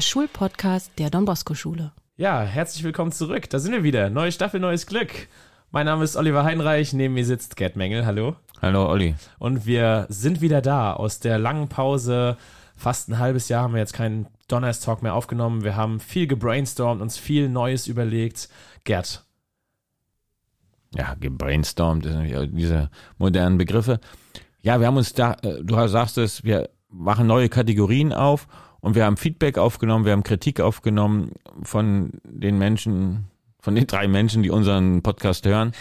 Der Schulpodcast der Don Bosco Schule. Ja, herzlich willkommen zurück. Da sind wir wieder. Neue Staffel, neues Glück. Mein Name ist Oliver Heinreich. Neben mir sitzt Gerd Mengel. Hallo. Hallo, Olli. Und wir sind wieder da aus der langen Pause. Fast ein halbes Jahr haben wir jetzt keinen Donner's Talk mehr aufgenommen. Wir haben viel gebrainstormt, uns viel Neues überlegt. Gerd. Ja, gebrainstormt, diese modernen Begriffe. Ja, wir haben uns da, äh, du sagst es, wir machen neue Kategorien auf und wir haben Feedback aufgenommen, wir haben Kritik aufgenommen von den Menschen, von den drei Menschen, die unseren Podcast hören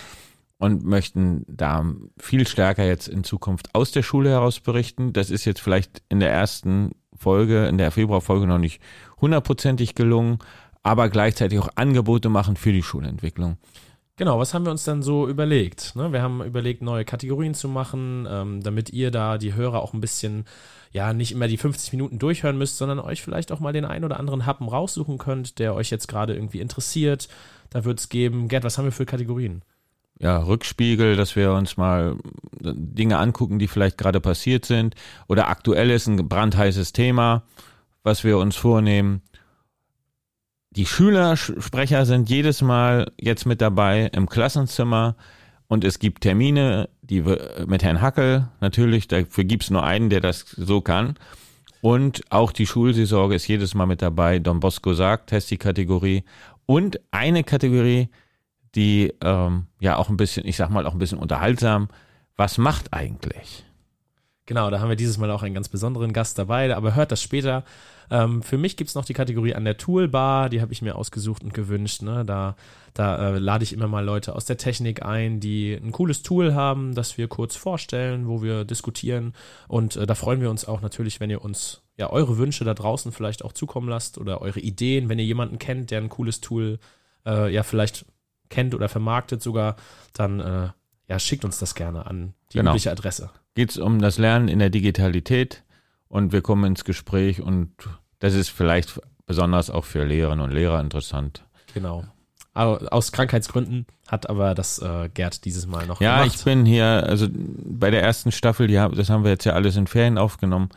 und möchten da viel stärker jetzt in Zukunft aus der Schule heraus berichten. Das ist jetzt vielleicht in der ersten Folge, in der Februarfolge noch nicht hundertprozentig gelungen, aber gleichzeitig auch Angebote machen für die Schulentwicklung. Genau, was haben wir uns dann so überlegt? Ne? Wir haben überlegt, neue Kategorien zu machen, ähm, damit ihr da die Hörer auch ein bisschen, ja, nicht immer die 50 Minuten durchhören müsst, sondern euch vielleicht auch mal den einen oder anderen Happen raussuchen könnt, der euch jetzt gerade irgendwie interessiert. Da wird es geben. Gerd, was haben wir für Kategorien? Ja, Rückspiegel, dass wir uns mal Dinge angucken, die vielleicht gerade passiert sind oder aktuell ist ein brandheißes Thema, was wir uns vornehmen die Schülersprecher sind jedes Mal jetzt mit dabei im Klassenzimmer und es gibt Termine, die mit Herrn Hackel natürlich, dafür gibt es nur einen, der das so kann. Und auch die Schulseelsorge ist jedes Mal mit dabei. Don Bosco sagt, heißt die Kategorie. Und eine Kategorie, die ähm, ja auch ein bisschen, ich sag mal, auch ein bisschen unterhaltsam. Was macht eigentlich? Genau, da haben wir dieses Mal auch einen ganz besonderen Gast dabei, aber hört das später. Ähm, für mich gibt es noch die Kategorie an der Toolbar, die habe ich mir ausgesucht und gewünscht. Ne? Da, da äh, lade ich immer mal Leute aus der Technik ein, die ein cooles Tool haben, das wir kurz vorstellen, wo wir diskutieren. Und äh, da freuen wir uns auch natürlich, wenn ihr uns ja eure Wünsche da draußen vielleicht auch zukommen lasst oder eure Ideen, wenn ihr jemanden kennt, der ein cooles Tool äh, ja vielleicht kennt oder vermarktet sogar, dann äh, ja, schickt uns das gerne an die genau. übliche Adresse. Geht es um das Lernen in der Digitalität und wir kommen ins Gespräch und das ist vielleicht besonders auch für Lehrerinnen und Lehrer interessant. Genau. Aus Krankheitsgründen hat aber das äh, Gerd dieses Mal noch ja, gemacht. Ja, ich bin hier, also bei der ersten Staffel, die, das haben wir jetzt ja alles in Ferien aufgenommen.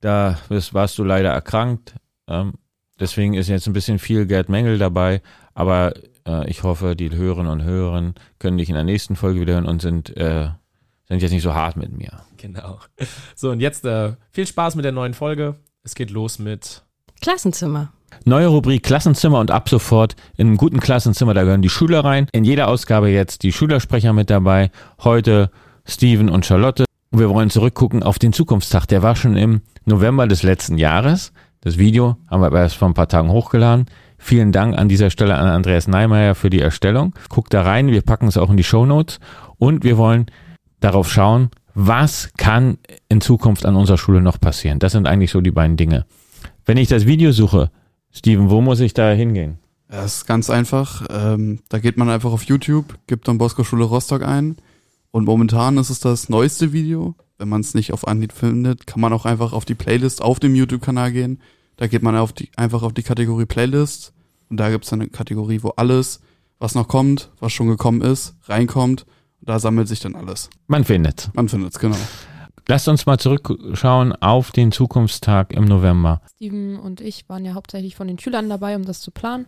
Da warst du leider erkrankt. Ähm, deswegen ist jetzt ein bisschen viel Gerd Mengel dabei. Aber äh, ich hoffe, die Hörerinnen und Hörer können dich in der nächsten Folge wieder hören und sind äh, sind jetzt nicht so hart mit mir. Genau. So, und jetzt äh, viel Spaß mit der neuen Folge. Es geht los mit Klassenzimmer. Neue Rubrik Klassenzimmer und ab sofort in einem guten Klassenzimmer, da gehören die Schüler rein. In jeder Ausgabe jetzt die Schülersprecher mit dabei. Heute Steven und Charlotte. Und wir wollen zurückgucken auf den Zukunftstag. Der war schon im November des letzten Jahres. Das Video haben wir aber erst vor ein paar Tagen hochgeladen. Vielen Dank an dieser Stelle an Andreas Neimeyer für die Erstellung. Guckt da rein, wir packen es auch in die Show Notes. Und wir wollen darauf schauen, was kann in Zukunft an unserer Schule noch passieren. Das sind eigentlich so die beiden Dinge. Wenn ich das Video suche, Steven, wo muss ich da hingehen? Ja, ist ganz einfach. Ähm, da geht man einfach auf YouTube, gibt dann Bosco Schule Rostock ein und momentan ist es das neueste Video. Wenn man es nicht auf Anhieb findet, kann man auch einfach auf die Playlist auf dem YouTube-Kanal gehen. Da geht man auf die, einfach auf die Kategorie Playlist und da gibt es eine Kategorie, wo alles, was noch kommt, was schon gekommen ist, reinkommt da sammelt sich dann alles. Man findet. Man findet es, genau. Lasst uns mal zurückschauen auf den Zukunftstag im November. Steven und ich waren ja hauptsächlich von den Schülern dabei, um das zu planen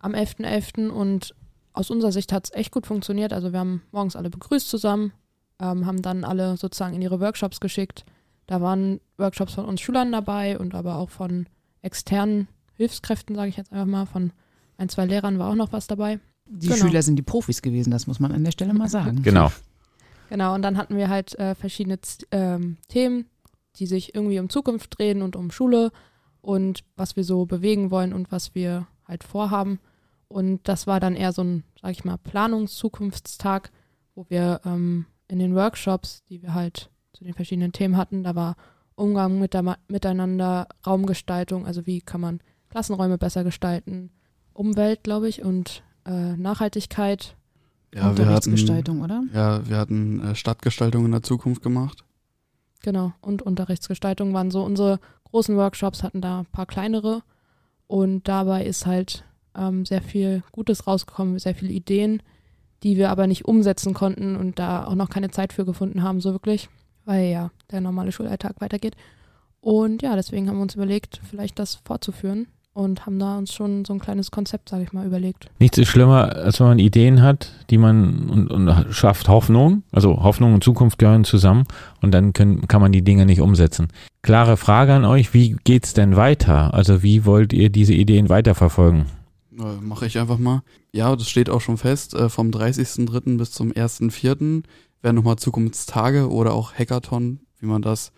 am 11.11. .11. und aus unserer Sicht hat es echt gut funktioniert. Also wir haben morgens alle begrüßt zusammen, ähm, haben dann alle sozusagen in ihre Workshops geschickt. Da waren Workshops von uns Schülern dabei und aber auch von externen Hilfskräften, sage ich jetzt einfach mal, von ein, zwei Lehrern war auch noch was dabei. Die genau. Schüler sind die Profis gewesen, das muss man an der Stelle mal sagen. Genau. Genau, und dann hatten wir halt äh, verschiedene ähm, Themen, die sich irgendwie um Zukunft drehen und um Schule und was wir so bewegen wollen und was wir halt vorhaben. Und das war dann eher so ein, sag ich mal, Planungszukunftstag, wo wir ähm, in den Workshops, die wir halt zu den verschiedenen Themen hatten, da war Umgang mit der, miteinander, Raumgestaltung, also wie kann man Klassenräume besser gestalten, Umwelt, glaube ich, und äh, Nachhaltigkeit, ja, Unterrichtsgestaltung, oder? Ja, wir hatten äh, Stadtgestaltung in der Zukunft gemacht. Genau, und Unterrichtsgestaltung waren so unsere großen Workshops, hatten da ein paar kleinere und dabei ist halt ähm, sehr viel Gutes rausgekommen, sehr viele Ideen, die wir aber nicht umsetzen konnten und da auch noch keine Zeit für gefunden haben, so wirklich, weil ja der normale Schulalltag weitergeht. Und ja, deswegen haben wir uns überlegt, vielleicht das fortzuführen und haben da uns schon so ein kleines Konzept, sage ich mal, überlegt. Nichts ist schlimmer, als wenn man Ideen hat, die man und, und schafft Hoffnung. Also Hoffnung und Zukunft gehören zusammen und dann können, kann man die Dinge nicht umsetzen. Klare Frage an euch, wie geht's denn weiter? Also wie wollt ihr diese Ideen weiterverfolgen? Äh, Mache ich einfach mal. Ja, das steht auch schon fest. Äh, vom 30.03. bis zum 1.04. werden nochmal Zukunftstage oder auch Hackathon, wie man das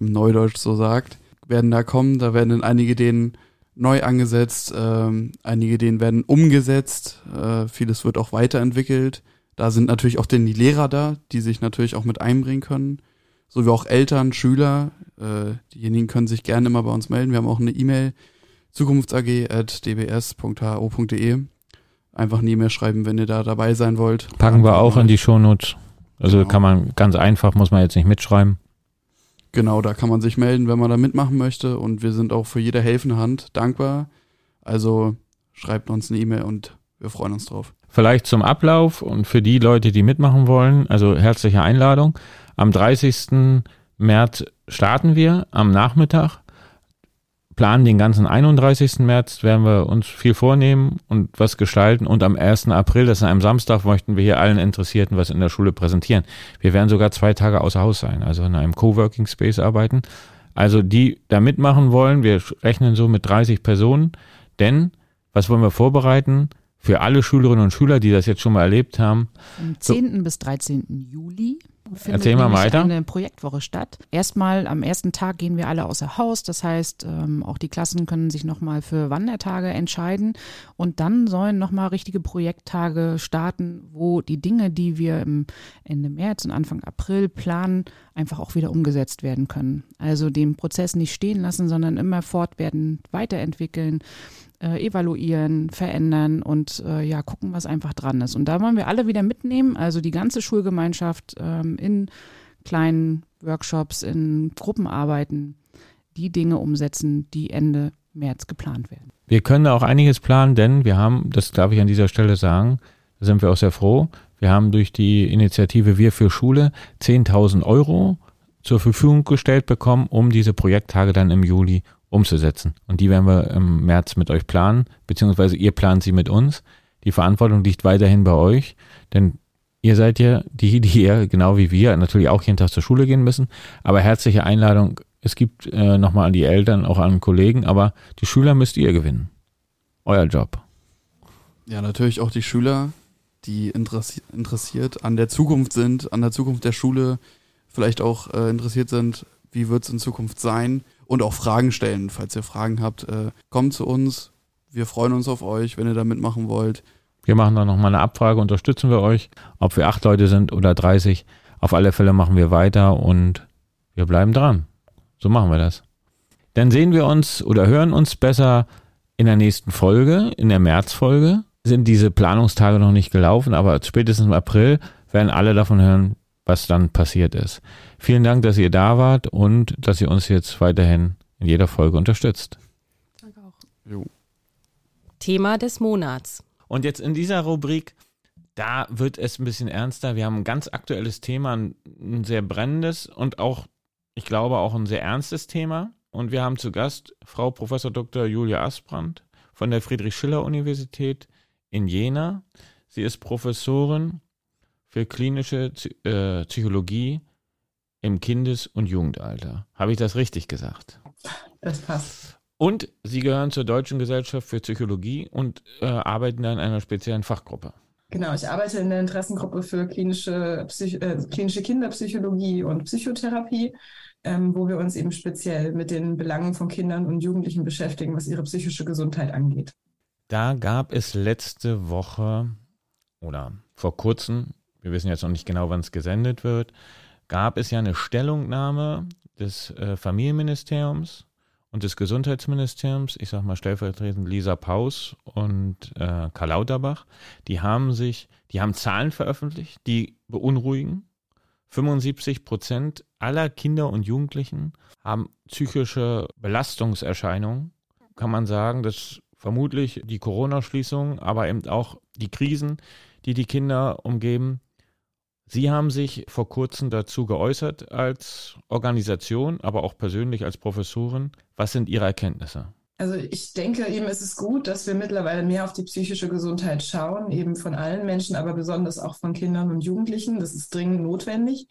im Neudeutsch so sagt, werden da kommen. Da werden dann einige Ideen neu angesetzt, ähm, einige Ideen werden umgesetzt, äh, vieles wird auch weiterentwickelt. Da sind natürlich auch denn die Lehrer da, die sich natürlich auch mit einbringen können, so wie auch Eltern, Schüler. Äh, diejenigen können sich gerne immer bei uns melden. Wir haben auch eine E-Mail zukunftsag.dbs.ho.de. Einfach eine E-Mail schreiben, wenn ihr da dabei sein wollt. Packen wir auch in die Shownotes. Also Genau. kann man ganz einfach, muss man jetzt nicht mitschreiben. Genau, da kann man sich melden, wenn man da mitmachen möchte. Und wir sind auch für jede helfende Hand dankbar. Also schreibt uns eine E-Mail und wir freuen uns drauf. Vielleicht zum Ablauf und für die Leute, die mitmachen wollen, also herzliche Einladung. Am 30. März starten wir am Nachmittag, planen den ganzen 31. März, werden wir uns viel vornehmen und was gestalten und am 1. April, das ist an einem Samstag, möchten wir hier allen Interessierten was in der Schule präsentieren. Wir werden sogar zwei Tage außer Haus sein, also in einem Coworking Space arbeiten. Also die da mitmachen wollen, wir rechnen so mit 30 Personen, denn was wollen wir vorbereiten? Für alle Schülerinnen und Schüler, die das jetzt schon mal erlebt haben, Am So. 10. bis 13. Juli findet Erzähl mal weiter. eine Projektwoche statt. Erstmal am ersten Tag gehen wir alle außer Haus. Das heißt, ähm, auch die Klassen können sich nochmal für Wandertage entscheiden. Und dann sollen nochmal richtige Projekttage starten, wo die Dinge, die wir im Ende März und Anfang April planen, einfach auch wieder umgesetzt werden können. Also den Prozess nicht stehen lassen, sondern immer fortwerden, weiterentwickeln äh, evaluieren, verändern und äh, ja, gucken, was einfach dran ist. Und da wollen wir alle wieder mitnehmen, also die ganze Schulgemeinschaft ähm, in kleinen Workshops, in Gruppenarbeiten, die Dinge umsetzen, die Ende März geplant werden. wir können auch einiges planen, denn wir haben, das darf ich an dieser Stelle sagen, da sind wir auch sehr froh, wir haben durch die Initiative Wir für Schule 10.000 Euro zur Verfügung gestellt bekommen, um diese Projekttage dann im Juli umzusetzen. Und die werden wir im März mit euch planen, beziehungsweise ihr plant sie mit uns. Die Verantwortung liegt weiterhin bei euch, denn ihr seid ja die, die ja genau wie wir natürlich auch jeden Tag zur Schule gehen müssen. Aber herzliche Einladung, es gibt äh, nochmal an die Eltern, auch an Kollegen, aber die Schüler müsst ihr gewinnen. Euer Job. Ja, natürlich auch die Schüler, die interessi interessiert an der Zukunft sind, an der Zukunft der Schule, vielleicht auch äh, interessiert sind, wie wird es in Zukunft sein und auch Fragen stellen. Falls ihr Fragen habt, äh, kommt zu uns. Wir freuen uns auf euch, wenn ihr da mitmachen wollt. Wir machen dann nochmal eine Abfrage, unterstützen wir euch, ob wir acht Leute sind oder 30. Auf alle Fälle machen wir weiter und wir bleiben dran. So machen wir das. Dann sehen wir uns oder hören uns besser in der nächsten Folge, in der Märzfolge. Sind diese Planungstage noch nicht gelaufen, aber spätestens im April werden alle davon hören, was dann passiert ist. Vielen Dank, dass ihr da wart und dass ihr uns jetzt weiterhin in jeder Folge unterstützt. Danke auch. Jo. Thema des Monats. Und jetzt in dieser Rubrik, da wird es ein bisschen ernster. Wir haben ein ganz aktuelles Thema, ein, ein sehr brennendes und auch, ich glaube, auch ein sehr ernstes Thema. Und wir haben zu Gast Frau Professor Dr. Julia Asbrand von der Friedrich-Schiller-Universität in Jena. Sie ist Professorin für klinische äh, Psychologie im Kindes- und Jugendalter. Habe ich das richtig gesagt? Das passt. Und Sie gehören zur Deutschen Gesellschaft für Psychologie und äh, arbeiten da in einer speziellen Fachgruppe. Genau, ich arbeite in der Interessengruppe für klinische, Psych äh, klinische Kinderpsychologie und Psychotherapie, ähm, wo wir uns eben speziell mit den Belangen von Kindern und Jugendlichen beschäftigen, was ihre psychische Gesundheit angeht. Da gab es letzte Woche oder vor kurzem, wir wissen jetzt noch nicht genau, wann es gesendet wird, gab es ja eine Stellungnahme des äh, Familienministeriums und des Gesundheitsministeriums, ich sag mal stellvertretend Lisa Paus und äh, Karl Lauterbach, die haben sich, die haben Zahlen veröffentlicht, die beunruhigen. 75 Prozent aller Kinder und Jugendlichen haben psychische Belastungserscheinungen. Kann man sagen, dass vermutlich die Corona-Schließung, aber eben auch die Krisen, die die Kinder umgeben, Sie haben sich vor kurzem dazu geäußert als Organisation, aber auch persönlich als Professorin. Was sind Ihre Erkenntnisse? Also ich denke eben, es ist gut, dass wir mittlerweile mehr auf die psychische Gesundheit schauen, eben von allen Menschen, aber besonders auch von Kindern und Jugendlichen. Das ist dringend notwendig.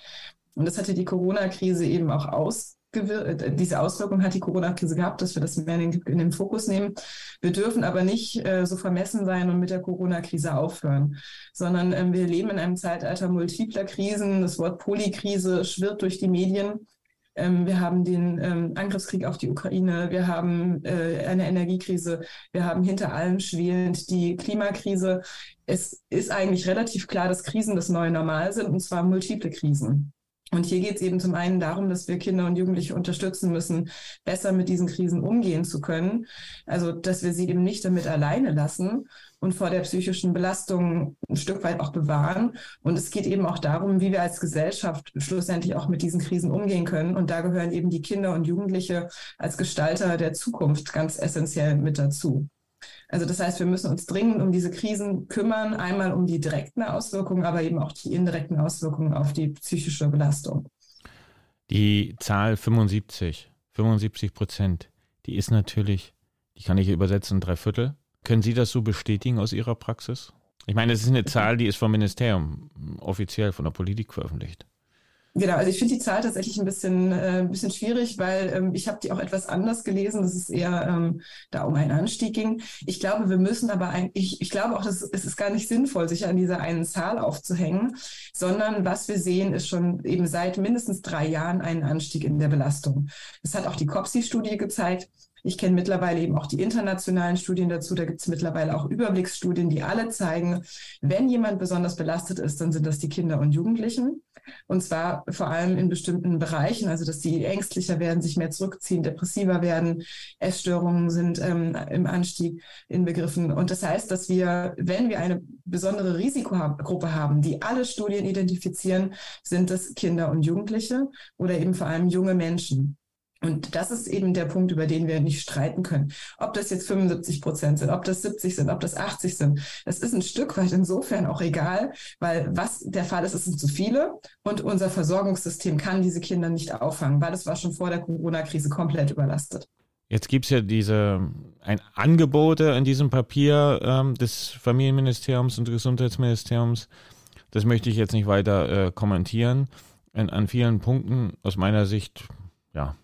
Und das hatte die Corona-Krise eben auch aus äh, diese Auswirkung hat die Corona-Krise gehabt, dass wir das mehr in den, in den, Fokus nehmen. Wir dürfen aber nicht äh, so vermessen sein und mit der Corona-Krise aufhören, sondern ähm, wir leben in einem Zeitalter multipler Krisen. Das Wort Polykrise schwirrt durch die Medien. Ähm, wir haben den ähm, Angriffskrieg auf die Ukraine, wir haben äh, eine Energiekrise, wir haben hinter allem schwelend die Klimakrise. Es ist eigentlich relativ klar, dass Krisen das neue Normal sind, und zwar multiple Krisen. Und hier geht es eben zum einen darum, dass wir Kinder und Jugendliche unterstützen müssen, besser mit diesen Krisen umgehen zu können. Also, dass wir sie eben nicht damit alleine lassen und vor der psychischen Belastung ein Stück weit auch bewahren. Und es geht eben auch darum, wie wir als Gesellschaft schlussendlich auch mit diesen Krisen umgehen können. Und da gehören eben die Kinder und Jugendliche als Gestalter der Zukunft ganz essentiell mit dazu. Also das heißt, wir müssen uns dringend um diese Krisen kümmern, einmal um die direkten Auswirkungen, aber eben auch die indirekten Auswirkungen auf die psychische Belastung. Die Zahl 75, 75 Prozent, die ist natürlich, die kann ich übersetzen, drei Viertel. Können Sie das so bestätigen aus Ihrer Praxis? Ich meine, es ist eine Zahl, die ist vom Ministerium offiziell von der Politik veröffentlicht. Genau, also ich finde die Zahl tatsächlich ein bisschen, äh, ein bisschen schwierig, weil ähm, ich habe die auch etwas anders gelesen, dass es eher ähm, da um einen Anstieg ging. Ich glaube, wir müssen aber eigentlich, ich glaube auch, dass es ist gar nicht sinnvoll, sich an dieser einen Zahl aufzuhängen, sondern was wir sehen, ist schon eben seit mindestens drei Jahren einen Anstieg in der Belastung. Das hat auch die COPSI-Studie gezeigt. Ich kenne mittlerweile eben auch die internationalen Studien dazu. Da gibt es mittlerweile auch Überblicksstudien, die alle zeigen, wenn jemand besonders belastet ist, dann sind das die Kinder und Jugendlichen. Und zwar vor allem in bestimmten Bereichen, also dass die ängstlicher werden, sich mehr zurückziehen, depressiver werden, Essstörungen sind ähm, im Anstieg inbegriffen. Und das heißt, dass wir, wenn wir eine besondere Risikogruppe haben, die alle Studien identifizieren, sind das Kinder und Jugendliche oder eben vor allem junge Menschen. Und das ist eben der Punkt, über den wir nicht streiten können. Ob das jetzt 75 Prozent sind, ob das 70 sind, ob das 80 sind, das ist ein Stück weit insofern auch egal, weil was der Fall ist, es sind zu viele und unser Versorgungssystem kann diese Kinder nicht auffangen, weil es war schon vor der Corona-Krise komplett überlastet. Jetzt gibt's ja diese ein Angebote in diesem Papier ähm, des Familienministeriums und Gesundheitsministeriums. Das möchte ich jetzt nicht weiter äh, kommentieren. In, an vielen Punkten aus meiner Sicht ja,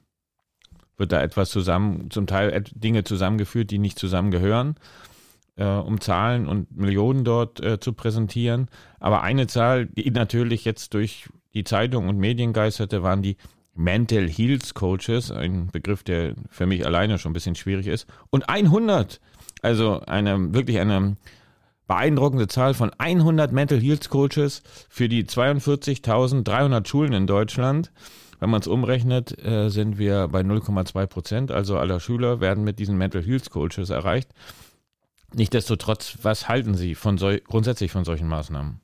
wird da etwas zusammen, zum Teil Dinge zusammengeführt, die nicht zusammengehören, äh, um Zahlen und Millionen dort äh, zu präsentieren. Aber eine Zahl, die natürlich jetzt durch die Zeitung und Medien geisterte, waren die Mental Health Coaches, ein Begriff, der für mich alleine schon ein bisschen schwierig ist. Und 100, also eine wirklich eine beeindruckende Zahl von 100 Mental Health Coaches für die 42.300 Schulen in Deutschland. Wenn man es umrechnet, äh, sind wir bei 0,2 Prozent, also aller Schüler werden mit diesen Mental Health Coaches erreicht. Nichtsdestotrotz, was halten Sie von so, grundsätzlich von solchen Maßnahmen?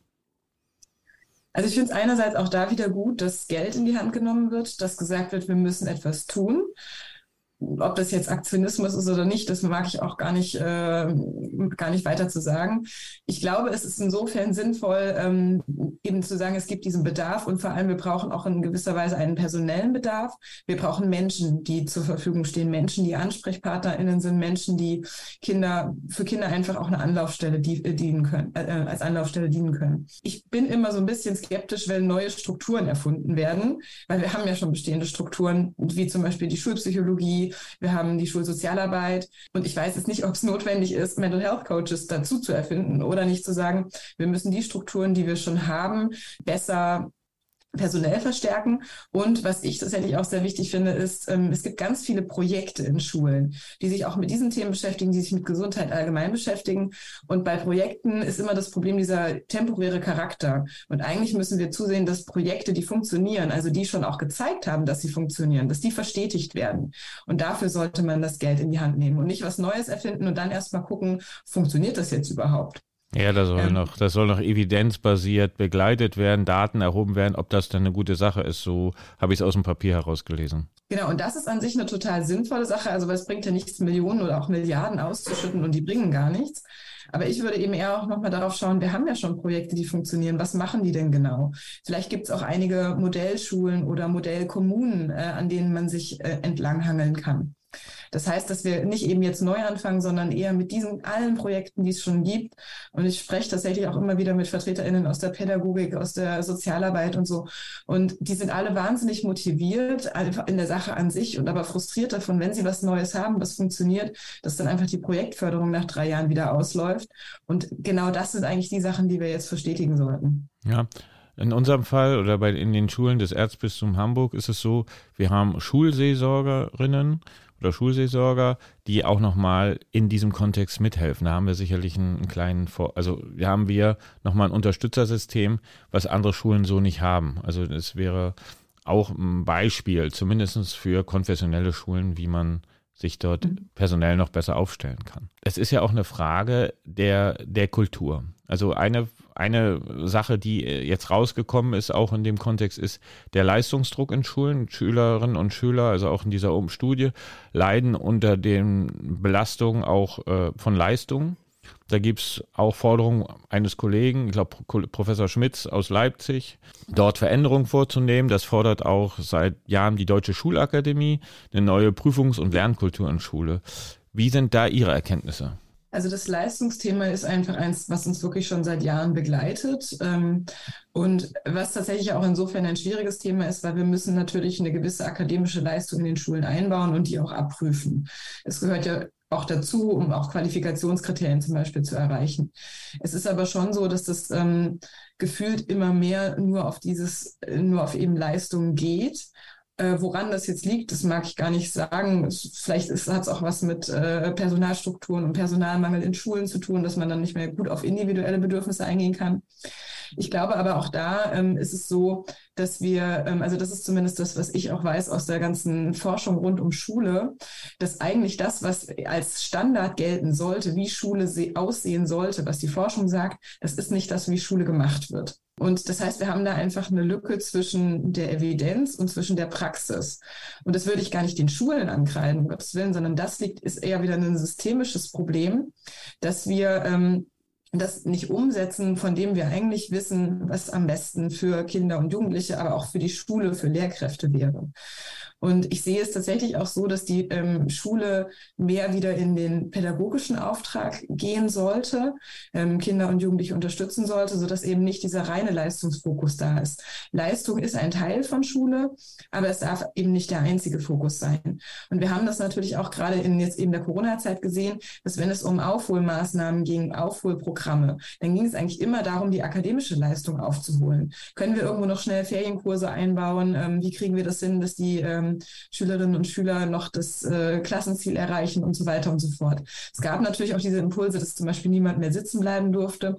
Also ich finde es einerseits auch da wieder gut, dass Geld in die Hand genommen wird, dass gesagt wird, wir müssen etwas tun ob das jetzt Aktionismus ist oder nicht, das mag ich auch gar nicht, äh, gar nicht weiter zu sagen. Ich glaube, es ist insofern sinnvoll, ähm, eben zu sagen, es gibt diesen Bedarf und vor allem wir brauchen auch in gewisser Weise einen personellen Bedarf. Wir brauchen Menschen, die zur Verfügung stehen, Menschen, die AnsprechpartnerInnen sind, Menschen, die Kinder, für Kinder einfach auch eine Anlaufstelle äh, dienen können, äh, äh, als Anlaufstelle dienen können. Ich bin immer so ein bisschen skeptisch, wenn neue Strukturen erfunden werden, weil wir haben ja schon bestehende Strukturen, wie zum Beispiel die Schulpsychologie, wir haben die Schulsozialarbeit. Und ich weiß jetzt nicht, ob es notwendig ist, Mental Health Coaches dazu zu erfinden oder nicht zu sagen, wir müssen die Strukturen, die wir schon haben, besser personell verstärken. Und was ich tatsächlich auch sehr wichtig finde, ist, ähm, es gibt ganz viele Projekte in Schulen, die sich auch mit diesen Themen beschäftigen, die sich mit Gesundheit allgemein beschäftigen. Und bei Projekten ist immer das Problem dieser temporäre Charakter. Und eigentlich müssen wir zusehen, dass Projekte, die funktionieren, also die schon auch gezeigt haben, dass sie funktionieren, dass die verstetigt werden. Und dafür sollte man das Geld in die Hand nehmen und nicht was Neues erfinden und dann erstmal gucken, funktioniert das jetzt überhaupt? Ja, das soll ähm, noch, das soll noch evidenzbasiert begleitet werden, Daten erhoben werden, ob das dann eine gute Sache ist. So habe ich es aus dem Papier herausgelesen. Genau, und das ist an sich eine total sinnvolle Sache. Also, weil es bringt ja nichts, Millionen oder auch Milliarden auszuschütten und die bringen gar nichts. Aber ich würde eben eher auch nochmal darauf schauen, wir haben ja schon Projekte, die funktionieren. Was machen die denn genau? Vielleicht gibt es auch einige Modellschulen oder Modellkommunen, äh, an denen man sich äh, entlanghangeln kann. Das heißt, dass wir nicht eben jetzt neu anfangen, sondern eher mit diesen allen Projekten, die es schon gibt. Und ich spreche tatsächlich auch immer wieder mit VertreterInnen aus der Pädagogik, aus der Sozialarbeit und so. Und die sind alle wahnsinnig motiviert, einfach in der Sache an sich und aber frustriert davon, wenn sie was Neues haben, was funktioniert, dass dann einfach die Projektförderung nach drei Jahren wieder ausläuft. Und genau das sind eigentlich die Sachen, die wir jetzt verstetigen sollten. Ja, in unserem Fall oder bei in den Schulen des Erzbistums Hamburg ist es so, wir haben Schulseelsorgerinnen oder Schulseelsorger, die auch nochmal in diesem Kontext mithelfen. Da haben wir sicherlich einen, einen kleinen, Vor also da haben wir nochmal ein Unterstützersystem, was andere Schulen so nicht haben. Also es wäre auch ein Beispiel, zumindest für konfessionelle Schulen, wie man sich dort mhm. personell noch besser aufstellen kann. Es ist ja auch eine Frage der, der Kultur. Also eine, eine Sache, die jetzt rausgekommen ist, auch in dem Kontext, ist der Leistungsdruck in Schulen. Schülerinnen und Schüler, also auch in dieser Studie, leiden unter den Belastungen auch äh, von Leistungen. Da gibt's auch Forderungen eines Kollegen, ich glaube Professor Schmitz aus Leipzig, dort Veränderungen vorzunehmen. Das fordert auch seit Jahren die Deutsche Schulakademie, eine neue Prüfungs- und Lernkultur in Schule. Wie sind da Ihre Erkenntnisse? Also das Leistungsthema ist einfach eins, was uns wirklich schon seit Jahren begleitet ähm, und was tatsächlich auch insofern ein schwieriges Thema ist, weil wir müssen natürlich eine gewisse akademische Leistung in den Schulen einbauen und die auch abprüfen. Es gehört ja auch dazu, um auch Qualifikationskriterien zum Beispiel zu erreichen. Es ist aber schon so, dass das ähm, gefühlt immer mehr nur auf dieses, nur auf eben Leistung geht. Äh, woran das jetzt liegt, das mag ich gar nicht sagen. Es, vielleicht hat es auch was mit äh, Personalstrukturen und Personalmangel in Schulen zu tun, dass man dann nicht mehr gut auf individuelle Bedürfnisse eingehen kann. Ich glaube aber auch da ähm, ist es so, dass wir, ähm, also das ist zumindest das, was ich auch weiß aus der ganzen Forschung rund um Schule, dass eigentlich das, was als Standard gelten sollte, wie Schule aussehen sollte, was die Forschung sagt, das ist nicht das, wie Schule gemacht wird. Und das heißt, wir haben da einfach eine Lücke zwischen der Evidenz und zwischen der Praxis. Und das würde ich gar nicht den Schulen ankreiden, um Gottes Willen, sondern das liegt, ist eher wieder ein systemisches Problem, dass wir ähm, das nicht umsetzen, von dem wir eigentlich wissen, was am besten für Kinder und Jugendliche, aber auch für die Schule, für Lehrkräfte wäre. Und ich sehe es tatsächlich auch so, dass die ähm, Schule mehr wieder in den pädagogischen Auftrag gehen sollte, ähm, Kinder und Jugendliche unterstützen sollte, sodass eben nicht dieser reine Leistungsfokus da ist. Leistung ist ein Teil von Schule, aber es darf eben nicht der einzige Fokus sein. Und wir haben das natürlich auch gerade in jetzt eben der Corona-Zeit gesehen, dass wenn es um Aufholmaßnahmen ging, Aufholprogramme, dann ging es eigentlich immer darum, die akademische Leistung aufzuholen. Können wir irgendwo noch schnell Ferienkurse einbauen? Ähm, wie kriegen wir das hin, dass die ähm, Schülerinnen und Schüler noch das äh, Klassenziel erreichen und so weiter und so fort. Es gab natürlich auch diese Impulse, dass zum Beispiel niemand mehr sitzen bleiben durfte.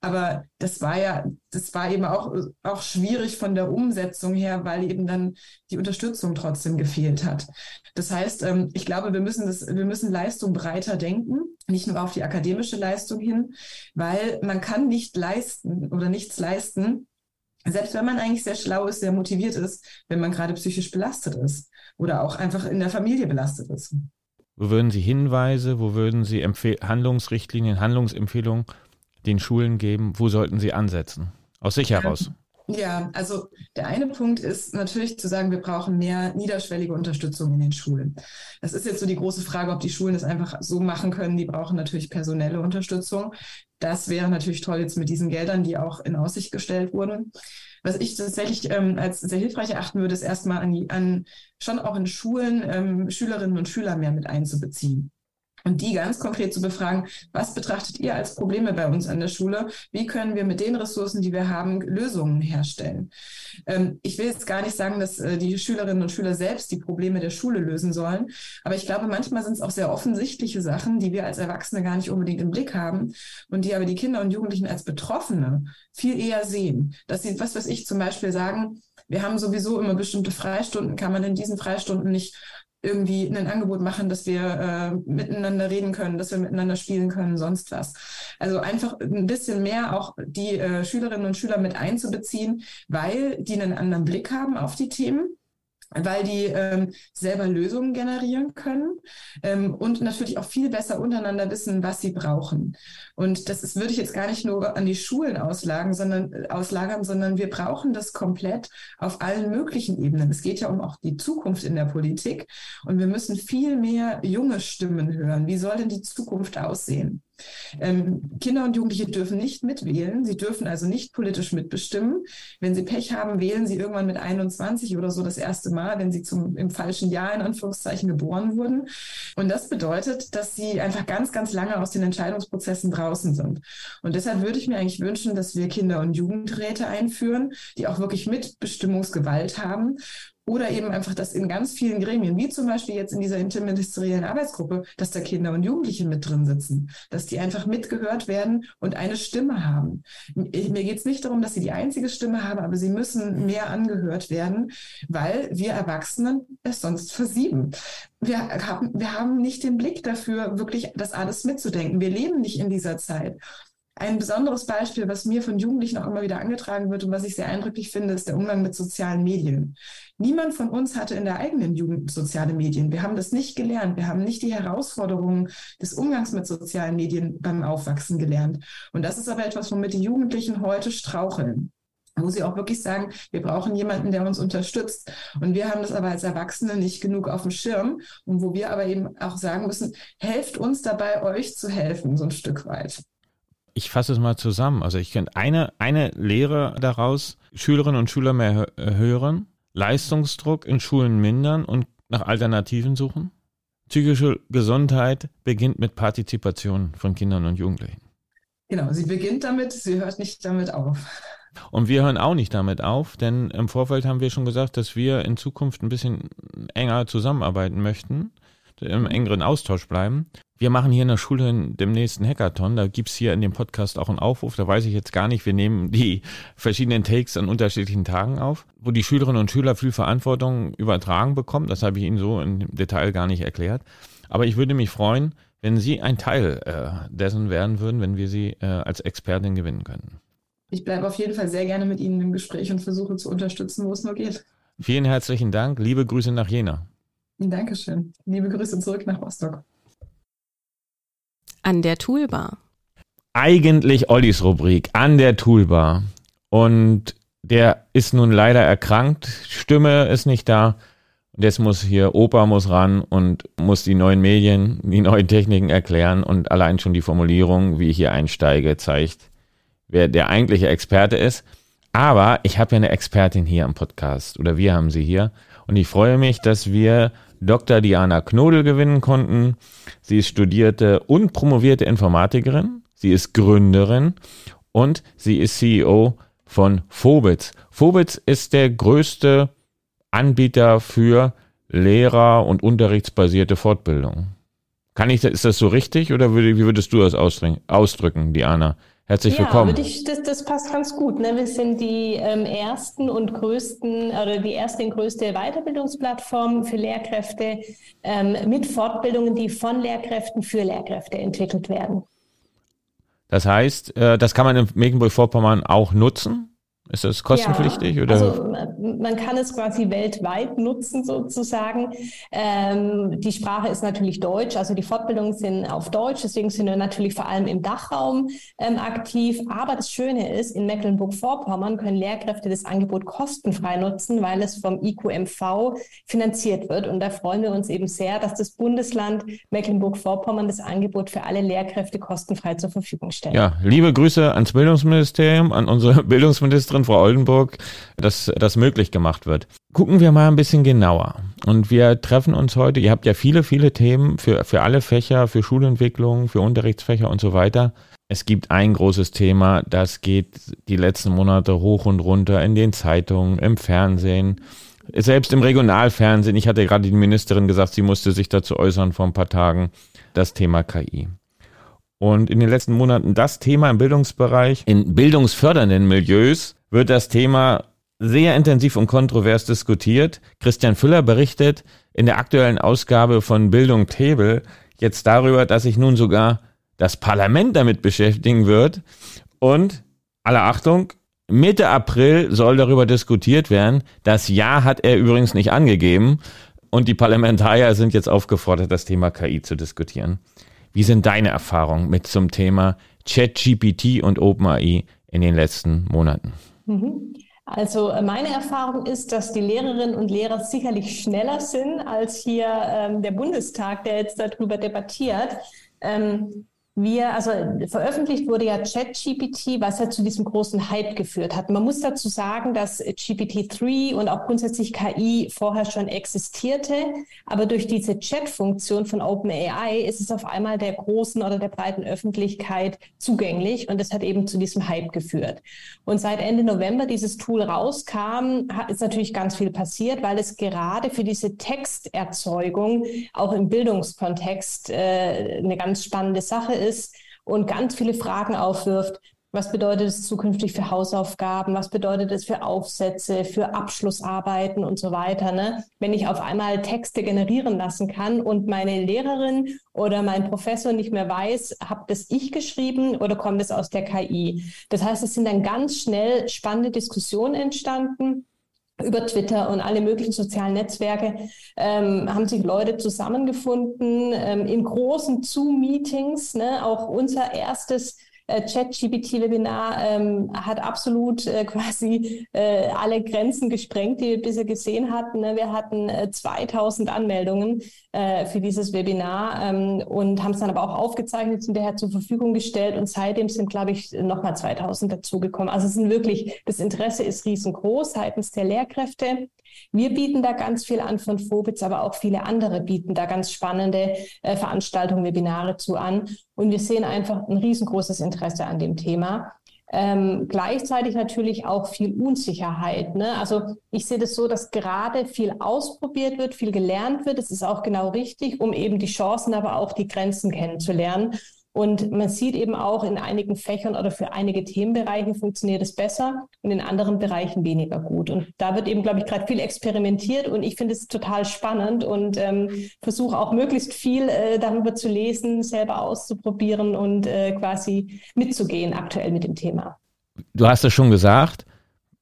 Aber das war ja, das war eben auch, auch schwierig von der Umsetzung her, weil eben dann die Unterstützung trotzdem gefehlt hat. Das heißt, ähm, ich glaube, wir müssen das, wir müssen Leistung breiter denken, nicht nur auf die akademische Leistung hin, weil man kann nicht leisten oder nichts leisten, selbst wenn man eigentlich sehr schlau ist, sehr motiviert ist, wenn man gerade psychisch belastet ist oder auch einfach in der Familie belastet ist. Wo würden Sie Hinweise, wo würden Sie Empfehl Handlungsrichtlinien, Handlungsempfehlungen den Schulen geben? Wo sollten sie ansetzen? Aus sich heraus. Ja, also der eine Punkt ist natürlich zu sagen, wir brauchen mehr niederschwellige Unterstützung in den Schulen. Das ist jetzt so die große Frage, ob die Schulen das einfach so machen können. Die brauchen natürlich personelle Unterstützung. Das wäre natürlich toll jetzt mit diesen Geldern, die auch in Aussicht gestellt wurden. Was ich tatsächlich ähm, als sehr hilfreich erachten würde, ist erstmal an, an schon auch in Schulen ähm, Schülerinnen und Schüler mehr mit einzubeziehen und die ganz konkret zu befragen, was betrachtet ihr als Probleme bei uns an der Schule? Wie können wir mit den Ressourcen, die wir haben, Lösungen herstellen? Ähm, ich will jetzt gar nicht sagen, dass äh, die Schülerinnen und Schüler selbst die Probleme der Schule lösen sollen, aber ich glaube, manchmal sind es auch sehr offensichtliche Sachen, die wir als Erwachsene gar nicht unbedingt im Blick haben und die aber die Kinder und Jugendlichen als Betroffene viel eher sehen. Dass sie, was weiß ich, zum Beispiel sagen, wir haben sowieso immer bestimmte Freistunden, kann man in diesen Freistunden nicht irgendwie ein Angebot machen, dass wir äh, miteinander reden können, dass wir miteinander spielen können, sonst was. Also einfach ein bisschen mehr auch die äh, Schülerinnen und Schüler mit einzubeziehen, weil die einen anderen Blick haben auf die Themen weil die ähm, selber Lösungen generieren können ähm, und natürlich auch viel besser untereinander wissen, was sie brauchen. Und das ist, würde ich jetzt gar nicht nur an die Schulen auslagen, sondern, äh, auslagern, sondern wir brauchen das komplett auf allen möglichen Ebenen. Es geht ja um auch die Zukunft in der Politik und wir müssen viel mehr junge Stimmen hören. Wie soll denn die Zukunft aussehen? Ähm, Kinder und Jugendliche dürfen nicht mitwählen. Sie dürfen also nicht politisch mitbestimmen. Wenn sie Pech haben, wählen sie irgendwann mit 21 oder so das erste Mal, wenn sie zum, im falschen Jahr in Anführungszeichen geboren wurden. Und das bedeutet, dass sie einfach ganz, ganz lange aus den Entscheidungsprozessen draußen sind. Und deshalb würde ich mir eigentlich wünschen, dass wir Kinder- und Jugendräte einführen, die auch wirklich Mitbestimmungsgewalt haben oder eben einfach, dass in ganz vielen Gremien, wie zum Beispiel jetzt in dieser interministeriellen Arbeitsgruppe, dass da Kinder und Jugendliche mit drin sitzen, dass die einfach mitgehört werden und eine Stimme haben. Mir geht es nicht darum, dass sie die einzige Stimme haben, aber sie müssen mehr angehört werden, weil wir Erwachsenen es sonst versieben. Wir haben, wir haben nicht den Blick dafür, wirklich das alles mitzudenken. Wir leben nicht in dieser Zeit. Ein besonderes Beispiel, was mir von Jugendlichen auch immer wieder angetragen wird und was ich sehr eindrücklich finde, ist der Umgang mit sozialen Medien. Niemand von uns hatte in der eigenen Jugend soziale Medien. Wir haben das nicht gelernt. Wir haben nicht die Herausforderungen des Umgangs mit sozialen Medien beim Aufwachsen gelernt. Und das ist aber etwas, womit die Jugendlichen heute straucheln wo sie auch wirklich sagen, wir brauchen jemanden, der uns unterstützt. Und wir haben das aber als Erwachsene nicht genug auf dem Schirm und wo wir aber eben auch sagen müssen, helft uns dabei, euch zu helfen, so ein Stück weit ich fasse es mal zusammen. Also ich könnte eine, eine Lehre daraus, Schülerinnen und Schüler mehr hören, Leistungsdruck in Schulen mindern und nach Alternativen suchen. Psychische Gesundheit beginnt mit Partizipation von Kindern und Jugendlichen. Genau, sie beginnt damit, sie hört nicht damit auf. Und wir hören auch nicht damit auf, denn im Vorfeld haben wir schon gesagt, dass wir in Zukunft ein bisschen enger zusammenarbeiten möchten, im engeren Austausch bleiben. Wir machen hier in der Schule dem nächsten Hackathon. Da gibt's hier in dem Podcast auch einen Aufruf. Da weiß ich jetzt gar nicht. Wir nehmen die verschiedenen Takes an unterschiedlichen Tagen auf, wo die Schülerinnen und Schüler viel Verantwortung übertragen bekommen. Das habe ich Ihnen so im Detail gar nicht erklärt. Aber ich würde mich freuen, wenn Sie ein Teil äh, dessen werden würden, wenn wir Sie äh, als Expertin gewinnen könnten. Ich bleibe auf jeden Fall sehr gerne mit Ihnen im Gespräch und versuche zu unterstützen, wo es nur geht. Vielen herzlichen Dank. Liebe Grüße nach Jena. Dankeschön. Liebe Grüße zurück nach Rostock an der Toolbar. Eigentlich Ollis Rubrik an der Toolbar. Und der ist nun leider erkrankt. Stimme ist nicht da. Und jetzt muss hier Opa muss ran und muss die neuen Medien, die neuen Techniken erklären. Und allein schon die Formulierung, wie ich hier einsteige, zeigt, wer der eigentliche Experte ist. Aber ich habe ja eine Expertin hier am Podcast oder wir haben sie hier. Und ich freue mich, dass wir Dr. Diana Knodel gewinnen konnten. Sie ist studierte und promovierte Informatikerin. Sie ist Gründerin und sie ist CEO von Phobitz. Phobitz ist der größte Anbieter für Lehrer- und unterrichtsbasierte Fortbildung. Kann ich, ist das so richtig oder wie würdest du das ausdrücken, Diana? Herzlich ja, willkommen. Ich, das, das passt ganz gut. Ne? Wir sind die ähm, ersten und größten oder die erste und größte Weiterbildungsplattform für Lehrkräfte ähm, mit Fortbildungen, die von Lehrkräften für Lehrkräfte entwickelt werden. Das heißt, äh, das kann man in Mecklenburg-Vorpommern auch nutzen? Ist das kostenpflichtig? Ja, oder? Also man kann es quasi weltweit nutzen sozusagen. Ähm, die Sprache ist natürlich Deutsch, also die Fortbildungen sind auf Deutsch, deswegen sind wir natürlich vor allem im Dachraum ähm, aktiv. Aber das Schöne ist, in Mecklenburg-Vorpommern können Lehrkräfte das Angebot kostenfrei nutzen, weil es vom IQMV finanziert wird. Und da freuen wir uns eben sehr, dass das Bundesland Mecklenburg-Vorpommern das Angebot für alle Lehrkräfte kostenfrei zur Verfügung stellt. Ja, liebe Grüße ans Bildungsministerium, an unsere Bildungsministerin Ministerin, Frau Oldenburg, dass das möglich gemacht wird. Gucken wir mal ein bisschen genauer. Und wir treffen uns heute, ihr habt ja viele, viele Themen für, für alle Fächer, für Schulentwicklung, für Unterrichtsfächer und so weiter. Es gibt ein großes Thema, das geht die letzten Monate hoch und runter in den Zeitungen, im Fernsehen, selbst im Regionalfernsehen. Ich hatte gerade die Ministerin gesagt, sie musste sich dazu äußern vor ein paar Tagen, das Thema KI. Und in den letzten Monaten das Thema im Bildungsbereich, in bildungsfördernden Milieus, wird das Thema sehr intensiv und kontrovers diskutiert. Christian Füller berichtet in der aktuellen Ausgabe von Bildung Table jetzt darüber, dass sich nun sogar das Parlament damit beschäftigen wird. Und, aller Achtung, Mitte April soll darüber diskutiert werden. Das Jahr hat er übrigens nicht angegeben. Und die Parlamentarier sind jetzt aufgefordert, das Thema KI zu diskutieren. Wie sind deine Erfahrungen mit zum Thema ChatGPT und OpenAI in den letzten Monaten? Mhm. Also äh, meine Erfahrung ist, dass die Lehrerinnen und Lehrer sicherlich schneller sind als hier ähm, der Bundestag, der jetzt darüber debattiert. Ähm, wir, also veröffentlicht wurde ja ChatGPT, was ja zu diesem großen Hype geführt hat. Man muss dazu sagen, dass GPT-3 und auch grundsätzlich KI vorher schon existierte, aber durch diese Chat-Funktion von OpenAI ist es auf einmal der großen oder der breiten Öffentlichkeit zugänglich und das hat eben zu diesem Hype geführt. Und seit Ende November dieses Tool rauskam, ist natürlich ganz viel passiert, weil es gerade für diese Texterzeugung auch im Bildungskontext äh, eine ganz spannende Sache ist ist und ganz viele Fragen aufwirft. Was bedeutet es zukünftig für Hausaufgaben? Was bedeutet es für Aufsätze, für Abschlussarbeiten und so weiter? Ne? Wenn ich auf einmal Texte generieren lassen kann und meine Lehrerin oder mein Professor nicht mehr weiß, habe das ich geschrieben oder kommt es aus der KI? Das heißt, es sind dann ganz schnell spannende Diskussionen entstanden über Twitter und alle möglichen sozialen Netzwerke ähm, haben sich Leute zusammengefunden ähm, in großen Zoom-Meetings. Ne? Auch unser erstes äh, Chat-GPT-Webinar ähm, hat absolut äh, quasi äh, alle Grenzen gesprengt, die wir bisher gesehen hatten. Ne? Wir hatten äh, 2000 Anmeldungen äh, für dieses Webinar ähm, und haben es dann aber auch aufgezeichnet, hinterher zur Verfügung gestellt und seitdem sind, glaube ich, nochmal 2000 dazugekommen. Also es sind wirklich, das Interesse ist riesengroß seitens der Lehrkräfte. Wir bieten da ganz viel an von Phobitz, aber auch viele andere bieten da ganz spannende äh, Veranstaltungen, Webinare zu an. Und wir sehen einfach ein riesengroßes Interesse an dem Thema. Ähm, gleichzeitig natürlich auch viel Unsicherheit. Ne? Also ich sehe das so, dass gerade viel ausprobiert wird, viel gelernt wird. Das ist auch genau richtig, um eben die Chancen, aber auch die Grenzen kennenzulernen. Und man sieht eben auch in einigen Fächern oder für einige Themenbereiche funktioniert es besser und in anderen Bereichen weniger gut. Und da wird eben, glaube ich, gerade viel experimentiert und ich finde es total spannend und ähm, versuche auch möglichst viel äh, darüber zu lesen, selber auszuprobieren und äh, quasi mitzugehen aktuell mit dem Thema. Du hast es schon gesagt,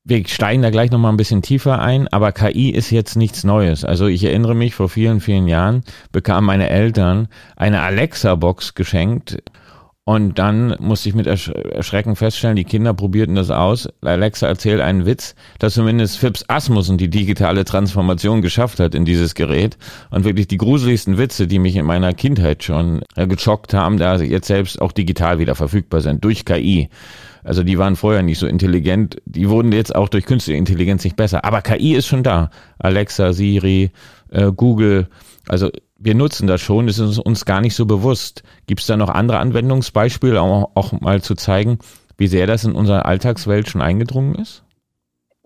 wir steigen da gleich nochmal ein bisschen tiefer ein, aber KI ist jetzt nichts Neues. Also ich erinnere mich, vor vielen, vielen Jahren bekamen meine Eltern eine Alexa-Box geschenkt und dann musste ich mit Erschrecken feststellen, die Kinder probierten das aus. Alexa erzählt einen Witz, dass zumindest Phipps Asmussen die digitale Transformation geschafft hat in dieses Gerät. Und wirklich die gruseligsten Witze, die mich in meiner Kindheit schon äh, geschockt haben, da sie jetzt selbst auch digital wieder verfügbar sind, durch KI. Also die waren vorher nicht so intelligent. Die wurden jetzt auch durch künstliche Intelligenz nicht besser. Aber KI ist schon da. Alexa, Siri, äh, Google. Also wir nutzen das schon. Das ist uns gar nicht so bewusst. Gibt es da noch andere Anwendungsbeispiele, auch, auch mal zu zeigen, wie sehr das in unsere Alltagswelt schon eingedrungen ist?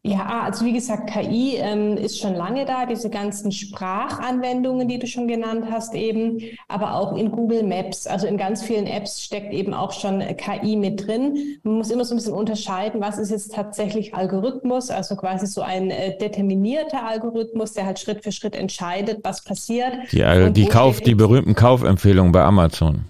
Ja, also wie gesagt, KI ähm, ist schon lange da, diese ganzen Sprachanwendungen, die du schon genannt hast eben, aber auch in Google Maps, also in ganz vielen Apps steckt eben auch schon KI mit drin. Man muss immer so ein bisschen unterscheiden, was ist jetzt tatsächlich Algorithmus, also quasi so ein äh, determinierter Algorithmus, der halt Schritt für Schritt entscheidet, was passiert. Die, die, Kauf, die berühmten Kaufempfehlungen bei Amazon.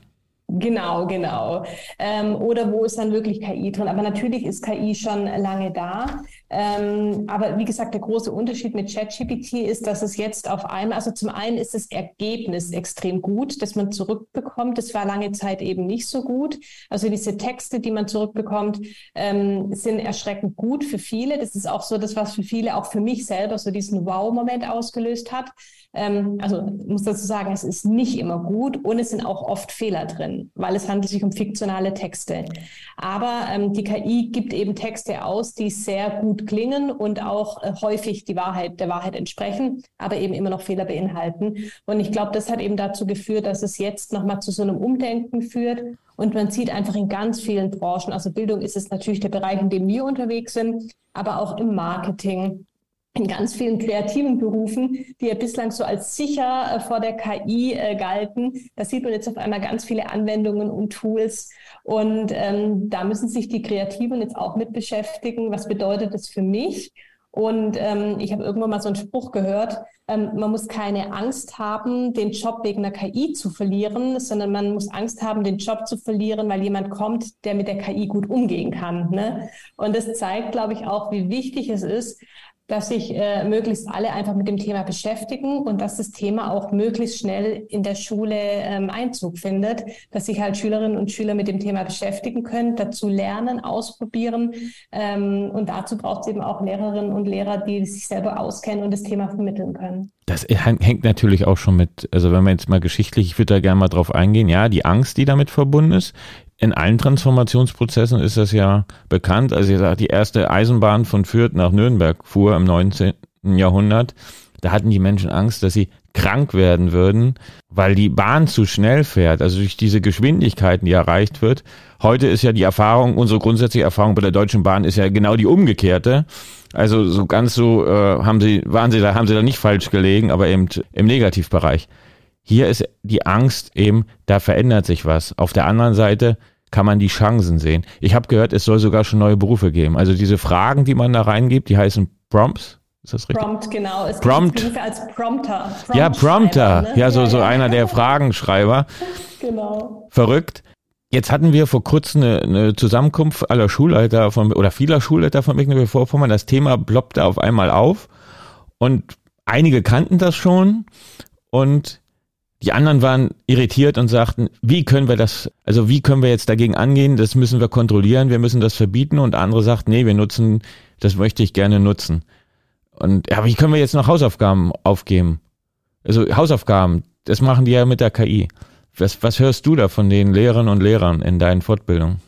Genau, genau. Ähm, oder wo ist dann wirklich KI drin? Aber natürlich ist KI schon lange da. Ähm, aber wie gesagt, der große Unterschied mit ChatGPT ist, dass es jetzt auf einmal, also zum einen ist das Ergebnis extrem gut, dass man zurückbekommt. Das war lange Zeit eben nicht so gut. Also diese Texte, die man zurückbekommt, ähm, sind erschreckend gut für viele. Das ist auch so das, was für viele, auch für mich selber, so diesen Wow-Moment ausgelöst hat. Ähm, also muss dazu sagen, es ist nicht immer gut und es sind auch oft Fehler drin, weil es handelt sich um fiktionale Texte. Aber ähm, die KI gibt eben Texte aus, die sehr gut klingen und auch äh, häufig die Wahrheit der Wahrheit entsprechen, aber eben immer noch Fehler beinhalten. Und ich glaube, das hat eben dazu geführt, dass es jetzt nochmal zu so einem Umdenken führt. Und man sieht einfach in ganz vielen Branchen, also Bildung ist es natürlich der Bereich, in dem wir unterwegs sind, aber auch im Marketing, in ganz vielen kreativen Berufen, die ja bislang so als sicher äh, vor der KI äh, galten. Da sieht man jetzt auf einmal ganz viele Anwendungen und Tools. Und ähm, da müssen sich die Kreativen jetzt auch mit beschäftigen. Was bedeutet das für mich? Und ähm, ich habe irgendwann mal so einen Spruch gehört, ähm, man muss keine Angst haben, den Job wegen einer KI zu verlieren, sondern man muss Angst haben, den Job zu verlieren, weil jemand kommt, der mit der KI gut umgehen kann. Ne? Und das zeigt, glaube ich, auch, wie wichtig es ist, dass sich äh, möglichst alle einfach mit dem Thema beschäftigen und dass das Thema auch möglichst schnell in der Schule ähm, Einzug findet, dass sich halt Schülerinnen und Schüler mit dem Thema beschäftigen können, dazu lernen, ausprobieren ähm, und dazu braucht es eben auch Lehrerinnen und Lehrer, die sich selber auskennen und das Thema vermitteln können. Das hängt natürlich auch schon mit, also wenn man jetzt mal geschichtlich, ich würde da gerne mal drauf eingehen, ja, die Angst, die damit verbunden ist in allen Transformationsprozessen ist das ja bekannt. Also ihr sagt, die erste Eisenbahn von Fürth nach Nürnberg fuhr im 19. Jahrhundert. Da hatten die Menschen Angst, dass sie krank werden würden, weil die Bahn zu schnell fährt, also durch diese Geschwindigkeiten, die erreicht wird. Heute ist ja die Erfahrung, unsere grundsätzliche Erfahrung bei der Deutschen Bahn ist ja genau die umgekehrte. Also so ganz so äh, haben sie, waren sie da, haben sie da nicht falsch gelegen, aber eben im Negativbereich. Hier ist die Angst eben, da verändert sich was. Auf der anderen Seite kann man die Chancen sehen. Ich habe gehört, es soll sogar schon neue Berufe geben. Also diese Fragen, die man da reingibt, die heißen Prompts. Ist das richtig? Prompt, genau. Es Prompt. gibt als Prompter. ja, Prompter. Ne? Ja, so, so einer der Fragenschreiber. genau. Verrückt. Jetzt hatten wir vor kurzem eine, eine Zusammenkunft aller Schulleiter von, oder vieler Schulleiter von Mecklenburg-Vorpommern. Das Thema ploppte auf einmal auf und einige kannten das schon und die anderen waren irritiert und sagten, wie können wir das, also wie können wir jetzt dagegen angehen? Das müssen wir kontrollieren, wir müssen das verbieten. Und andere sagten, nee, wir nutzen, das möchte ich gerne nutzen. Und ja, wie können wir jetzt noch Hausaufgaben aufgeben? Also Hausaufgaben, das machen die ja mit der KI. Was, was hörst du da von den Lehrerinnen und Lehrern in deinen Fortbildungen?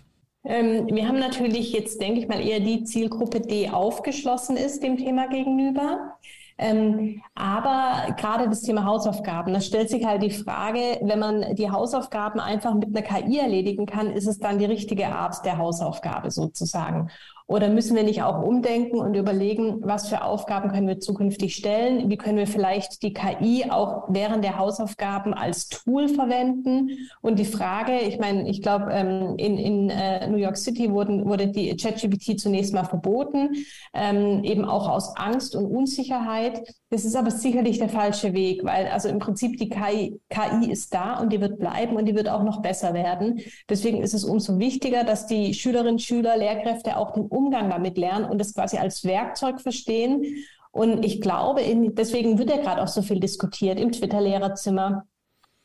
Ähm, wir haben natürlich jetzt, denke ich mal, eher die Zielgruppe, die aufgeschlossen ist dem Thema gegenüber. Ähm, aber gerade das Thema Hausaufgaben, da stellt sich halt die Frage, wenn man die Hausaufgaben einfach mit einer KI erledigen kann, ist es dann die richtige Art der Hausaufgabe sozusagen? Oder müssen wir nicht auch umdenken und überlegen, was für Aufgaben können wir zukünftig stellen? Wie können wir vielleicht die KI auch während der Hausaufgaben als Tool verwenden? Und die Frage, ich meine, ich glaube, ähm, in, in äh, New York City wurden, wurde die ChatGPT zunächst mal verboten, ähm, eben auch aus Angst und Unsicherheit. Das ist aber sicherlich der falsche Weg, weil also im Prinzip die KI, KI ist da und die wird bleiben und die wird auch noch besser werden. Deswegen ist es umso wichtiger, dass die Schülerinnen, Schüler, Lehrkräfte auch den Umgang damit lernen und es quasi als Werkzeug verstehen. Und ich glaube, in, deswegen wird ja gerade auch so viel diskutiert im Twitter-Lehrerzimmer.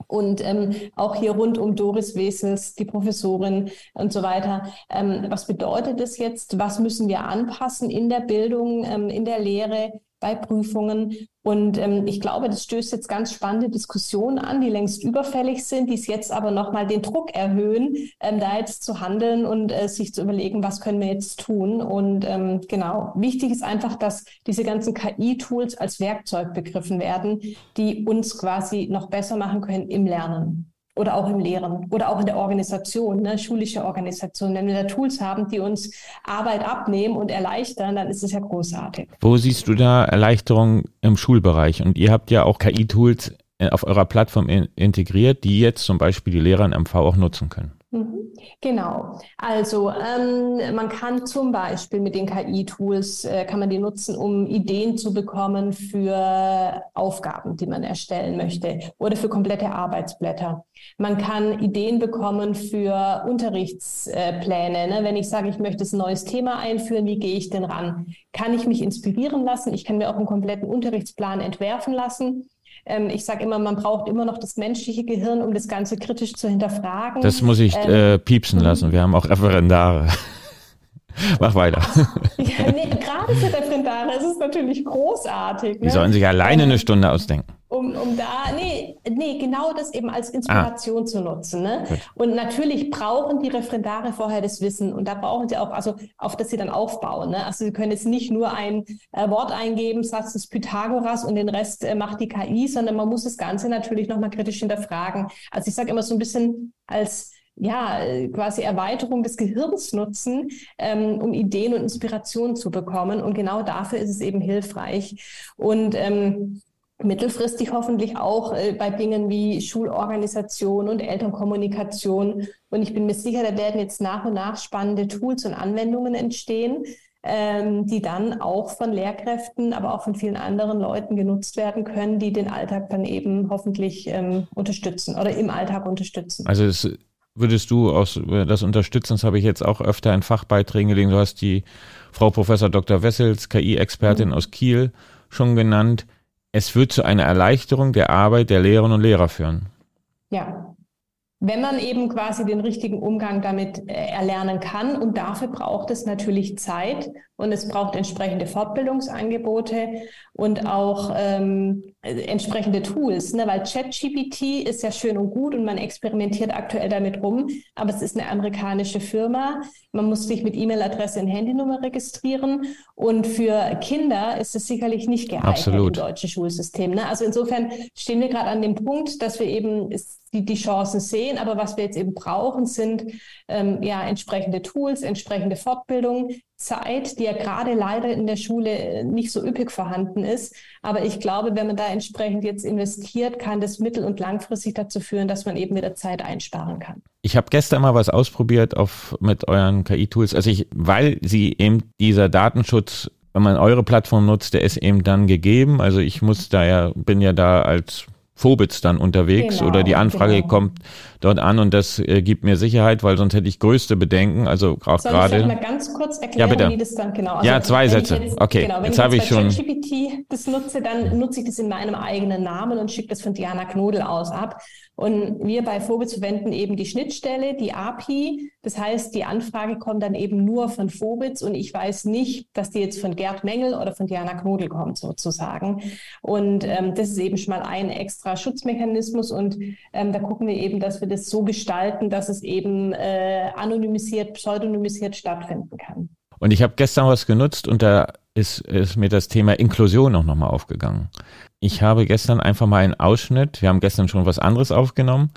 Und ähm, auch hier rund um Doris Wesels, die Professorin und so weiter. Ähm, was bedeutet das jetzt? Was müssen wir anpassen in der Bildung, ähm, in der Lehre? Bei Prüfungen. Und ähm, ich glaube, das stößt jetzt ganz spannende Diskussionen an, die längst überfällig sind, die es jetzt aber nochmal den Druck erhöhen, ähm, da jetzt zu handeln und äh, sich zu überlegen, was können wir jetzt tun. Und ähm, genau, wichtig ist einfach, dass diese ganzen KI-Tools als Werkzeug begriffen werden, die uns quasi noch besser machen können im Lernen oder auch im Lehren oder auch in der Organisation, ne, schulische Organisation. Wenn wir da Tools haben, die uns Arbeit abnehmen und erleichtern, dann ist es ja großartig. Wo siehst du da Erleichterung im Schulbereich? Und ihr habt ja auch KI-Tools äh, auf eurer Plattform integriert, die jetzt zum Beispiel die Lehrer in MV auch nutzen können. Mhm. Genau. Also ähm, man kann zum Beispiel mit den KI-Tools äh, kann man die nutzen, um Ideen zu bekommen für Aufgaben, die man erstellen möchte oder für komplette Arbeitsblätter. Man kann Ideen bekommen für Unterrichtspläne. Ne? Wenn ich sage, ich möchte ein neues Thema einführen, wie gehe ich denn ran? Kann ich mich inspirieren lassen? Ich kann mir auch einen kompletten Unterrichtsplan entwerfen lassen. Ähm, ich sage immer, man braucht immer noch das menschliche Gehirn, um das Ganze kritisch zu hinterfragen. Das muss ich ähm, äh, piepsen lassen. Wir haben auch Referendare. Mach weiter. Ja, nee, gerade für Referendare ist es natürlich großartig. Ne? Die sollen sich alleine eine Stunde ausdenken um, um da, nee, nee, genau das eben als Inspiration ah. zu nutzen. Ne? Und natürlich brauchen die Referendare vorher das Wissen und da brauchen sie auch, also auf das sie dann aufbauen. Ne? Also sie können jetzt nicht nur ein äh, Wort eingeben, Satz des Pythagoras und den Rest äh, macht die KI, sondern man muss das Ganze natürlich nochmal kritisch hinterfragen. Also ich sage immer so ein bisschen als ja, quasi Erweiterung des Gehirns nutzen, ähm, um Ideen und Inspirationen zu bekommen. Und genau dafür ist es eben hilfreich. Und ähm, mittelfristig hoffentlich auch äh, bei Dingen wie Schulorganisation und Elternkommunikation. Und ich bin mir sicher, da werden jetzt nach und nach spannende Tools und Anwendungen entstehen, ähm, die dann auch von Lehrkräften, aber auch von vielen anderen Leuten genutzt werden können, die den Alltag dann eben hoffentlich ähm, unterstützen oder im Alltag unterstützen. Also es würdest du aus das unterstützen, das habe ich jetzt auch öfter in Fachbeiträgen gelesen. Du hast die Frau Professor Dr. Wessels, KI-Expertin mhm. aus Kiel, schon genannt. Es wird zu einer Erleichterung der Arbeit der Lehrerinnen und Lehrer führen. Ja, wenn man eben quasi den richtigen Umgang damit äh, erlernen kann. Und dafür braucht es natürlich Zeit und es braucht entsprechende Fortbildungsangebote und auch ähm, entsprechende Tools, ne? weil ChatGPT ist ja schön und gut und man experimentiert aktuell damit rum, aber es ist eine amerikanische Firma. Man muss sich mit E-Mail-Adresse und Handynummer registrieren und für Kinder ist es sicherlich nicht geeignet Absolut. im deutschen Schulsystem. Ne? Also insofern stehen wir gerade an dem Punkt, dass wir eben die, die Chancen sehen, aber was wir jetzt eben brauchen, sind ähm, ja entsprechende Tools, entsprechende Fortbildung, Zeit, die ja gerade leider in der Schule äh, nicht so üppig vorhanden ist. Aber ich glaube, wenn man da entsprechend jetzt investiert, kann das mittel- und langfristig dazu führen, dass man eben wieder Zeit einsparen kann. Ich habe gestern mal was ausprobiert auf, mit euren KI-Tools. Also ich, weil sie eben dieser Datenschutz, wenn man eure Plattform nutzt, der ist eben dann gegeben. Also ich muss da ja, bin ja da als Phobitz dann unterwegs genau, oder die Anfrage genau. kommt dort an und das äh, gibt mir Sicherheit, weil sonst hätte ich größte Bedenken. Also auch Soll gerade. Ich mal ganz kurz erklären, ja, bitte. wie das dann genau. Also ja, zwei Sätze. Jetzt, okay, genau, jetzt habe ich schon. Wenn ich GPT das nutze, dann nutze ich das in meinem eigenen Namen und schicke das von Diana Knodel aus ab. Und wir bei Phobitz verwenden eben die Schnittstelle, die API. Das heißt, die Anfrage kommt dann eben nur von Phobitz und ich weiß nicht, dass die jetzt von Gerd Mengel oder von Diana Knodel kommt sozusagen. Und ähm, das ist eben schon mal ein extra Schutzmechanismus und ähm, da gucken wir eben, dass wir das so gestalten, dass es eben äh, anonymisiert, pseudonymisiert stattfinden kann. Und ich habe gestern was genutzt und da ist, ist mir das Thema Inklusion auch nochmal aufgegangen. Ich habe gestern einfach mal einen Ausschnitt, wir haben gestern schon was anderes aufgenommen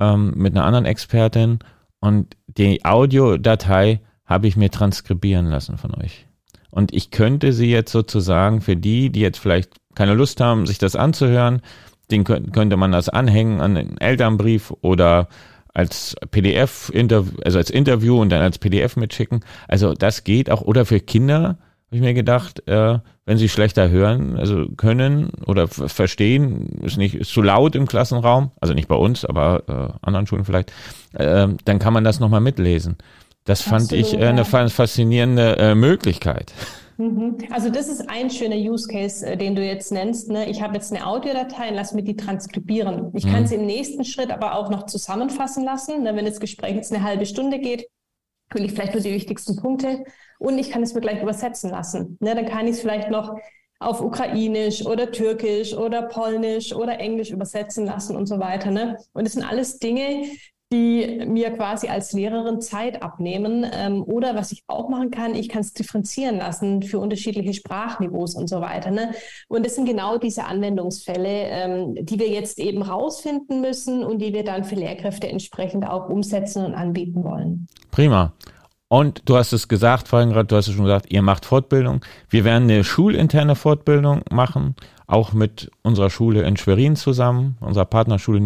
ähm, mit einer anderen Expertin und die Audiodatei habe ich mir transkribieren lassen von euch. Und ich könnte sie jetzt sozusagen für die, die jetzt vielleicht keine Lust haben, sich das anzuhören, den könnte man das anhängen an den Elternbrief oder als PDF, also als Interview und dann als PDF mitschicken. Also das geht auch. Oder für Kinder, habe ich mir gedacht, äh, wenn sie schlechter hören, also können oder verstehen, ist nicht ist zu laut im Klassenraum, also nicht bei uns, aber äh, anderen Schulen vielleicht, äh, dann kann man das nochmal mitlesen. Das fand Absolut, ich äh, eine ja. faszinierende äh, Möglichkeit. Mhm. Also das ist ein schöner Use Case, äh, den du jetzt nennst. Ne? Ich habe jetzt eine Audiodatei und lass mir die transkribieren. Ich mhm. kann sie im nächsten Schritt aber auch noch zusammenfassen lassen. Ne? Wenn das Gespräch jetzt eine halbe Stunde geht, will ich vielleicht nur die wichtigsten Punkte und ich kann es mir gleich übersetzen lassen. Ne, dann kann ich es vielleicht noch auf Ukrainisch oder Türkisch oder Polnisch oder Englisch übersetzen lassen und so weiter. Ne? Und das sind alles Dinge, die mir quasi als Lehrerin Zeit abnehmen. Ähm, oder was ich auch machen kann, ich kann es differenzieren lassen für unterschiedliche Sprachniveaus und so weiter. Ne? Und das sind genau diese Anwendungsfälle, ähm, die wir jetzt eben rausfinden müssen und die wir dann für Lehrkräfte entsprechend auch umsetzen und anbieten wollen. Prima. Und du hast es gesagt, vorhin gerade, du hast es schon gesagt, ihr macht Fortbildung. Wir werden eine schulinterne Fortbildung machen, auch mit unserer Schule in Schwerin zusammen, unserer Partnerschule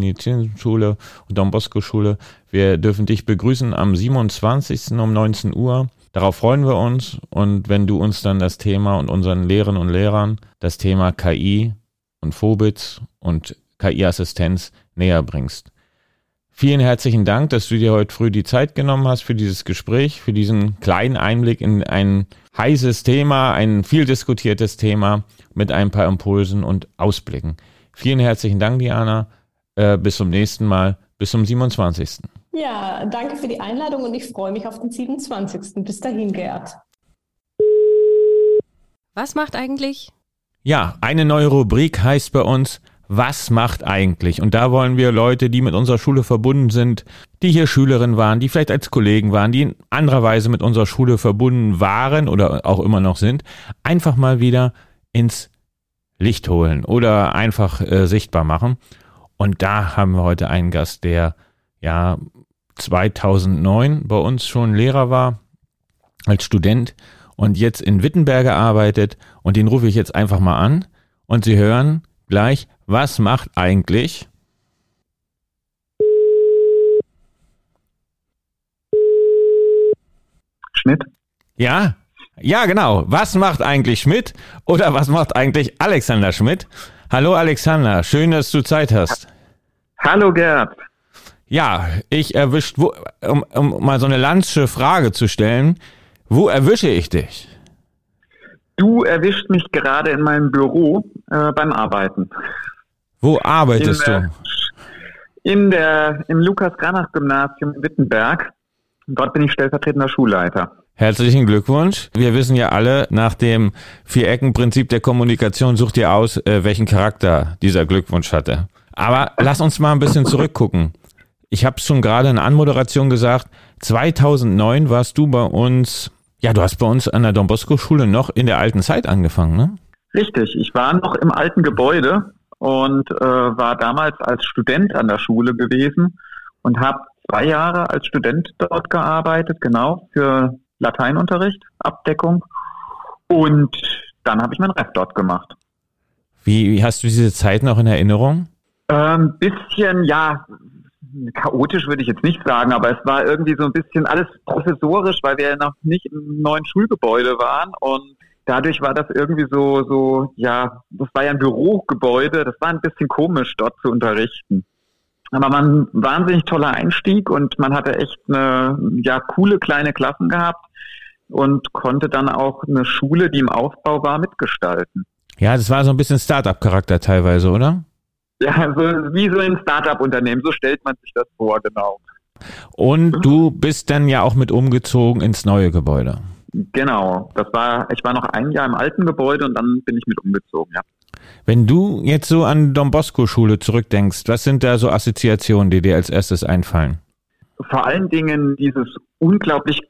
Schule und Don Bosco Schule. Wir dürfen dich begrüßen am 27. um 19 Uhr. Darauf freuen wir uns. Und wenn du uns dann das Thema und unseren Lehrerinnen und Lehrern das Thema KI und Phobitz und KI-Assistenz näher bringst. Vielen herzlichen Dank, dass du dir heute früh die Zeit genommen hast für dieses Gespräch, für diesen kleinen Einblick in ein heißes Thema, ein viel diskutiertes Thema mit ein paar Impulsen und Ausblicken. Vielen herzlichen Dank, Diana. Äh, bis zum nächsten Mal, bis zum 27. Ja, danke für die Einladung und ich freue mich auf den 27. Bis dahin, Gerd. Was macht eigentlich? Ja, eine neue Rubrik heißt bei uns was macht eigentlich? Und da wollen wir Leute, die mit unserer Schule verbunden sind, die hier Schülerin waren, die vielleicht als Kollegen waren, die in anderer Weise mit unserer Schule verbunden waren oder auch immer noch sind, einfach mal wieder ins Licht holen oder einfach äh, sichtbar machen. Und da haben wir heute einen Gast, der ja 2009 bei uns schon Lehrer war als Student und jetzt in Wittenberge arbeitet und den rufe ich jetzt einfach mal an und Sie hören gleich, was macht eigentlich Schnitt? Ja, Ja, genau. Was macht eigentlich Schmidt oder was macht eigentlich Alexander Schmidt? Hallo Alexander, schön, dass du Zeit hast. Hallo Gerd. Ja, ich erwischt, wo, um, um mal so eine landsche Frage zu stellen, wo erwische ich dich? Du erwischt mich gerade in meinem Büro äh, beim Arbeiten. Wo arbeitest in, du? In der, im Lukas-Granach-Gymnasium in Wittenberg. Dort bin ich stellvertretender Schulleiter. Herzlichen Glückwunsch. Wir wissen ja alle, nach dem Viereckenprinzip der Kommunikation sucht ihr aus, äh, welchen Charakter dieser Glückwunsch hatte. Aber lass uns mal ein bisschen zurückgucken. Ich habe schon gerade in der Anmoderation gesagt, 2009 warst du bei uns, ja, du hast bei uns an der Don Bosco Schule noch in der alten Zeit angefangen, ne? Richtig, ich war noch im alten Gebäude und äh, war damals als Student an der Schule gewesen und habe zwei Jahre als Student dort gearbeitet, genau, für Lateinunterricht, Abdeckung. Und dann habe ich mein Ref dort gemacht. Wie, wie hast du diese Zeit noch in Erinnerung? Ein ähm, bisschen, ja, chaotisch würde ich jetzt nicht sagen, aber es war irgendwie so ein bisschen alles professorisch, weil wir ja noch nicht im neuen Schulgebäude waren und dadurch war das irgendwie so, so, ja, das war ja ein Bürogebäude, das war ein bisschen komisch, dort zu unterrichten. Aber man, wahnsinnig toller Einstieg und man hatte echt eine, ja, coole kleine Klassen gehabt und konnte dann auch eine Schule, die im Aufbau war, mitgestalten. Ja, das war so ein bisschen Start-up-Charakter teilweise, oder? Ja, so, wie so ein Start-up-Unternehmen, so stellt man sich das vor, genau. Und du bist dann ja auch mit umgezogen ins neue Gebäude. Genau, das war, ich war noch ein Jahr im alten Gebäude und dann bin ich mit umgezogen, ja. Wenn du jetzt so an Don Bosco Schule zurückdenkst, was sind da so Assoziationen, die dir als erstes einfallen? Vor allen Dingen dieses unglaublich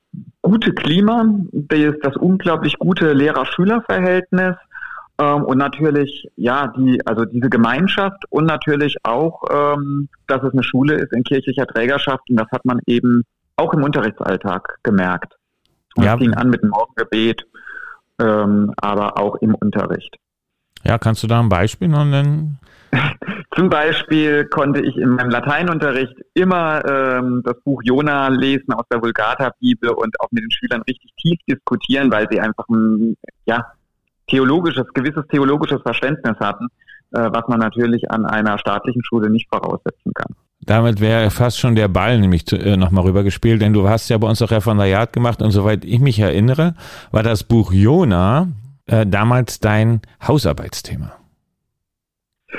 gute Klima, das unglaublich gute Lehrer-Schüler-Verhältnis, ähm, und natürlich, ja, die, also diese Gemeinschaft und natürlich auch, ähm, dass es eine Schule ist in kirchlicher Trägerschaft und das hat man eben auch im Unterrichtsalltag gemerkt. Und ja. Es ging an mit dem Morgengebet, ähm, aber auch im Unterricht. Ja, kannst du da ein Beispiel noch nennen? Zum Beispiel konnte ich in meinem Lateinunterricht immer ähm, das Buch Jona lesen aus der Vulgata-Bibel und auch mit den Schülern richtig tief diskutieren, weil sie einfach ein, ja, theologisches, gewisses theologisches Verständnis hatten, äh, was man natürlich an einer staatlichen Schule nicht voraussetzen kann. Damit wäre fast schon der Ball nämlich äh, nochmal rübergespielt, denn du hast ja bei uns auch Referendariat gemacht und soweit ich mich erinnere, war das Buch Jona äh, damals dein Hausarbeitsthema.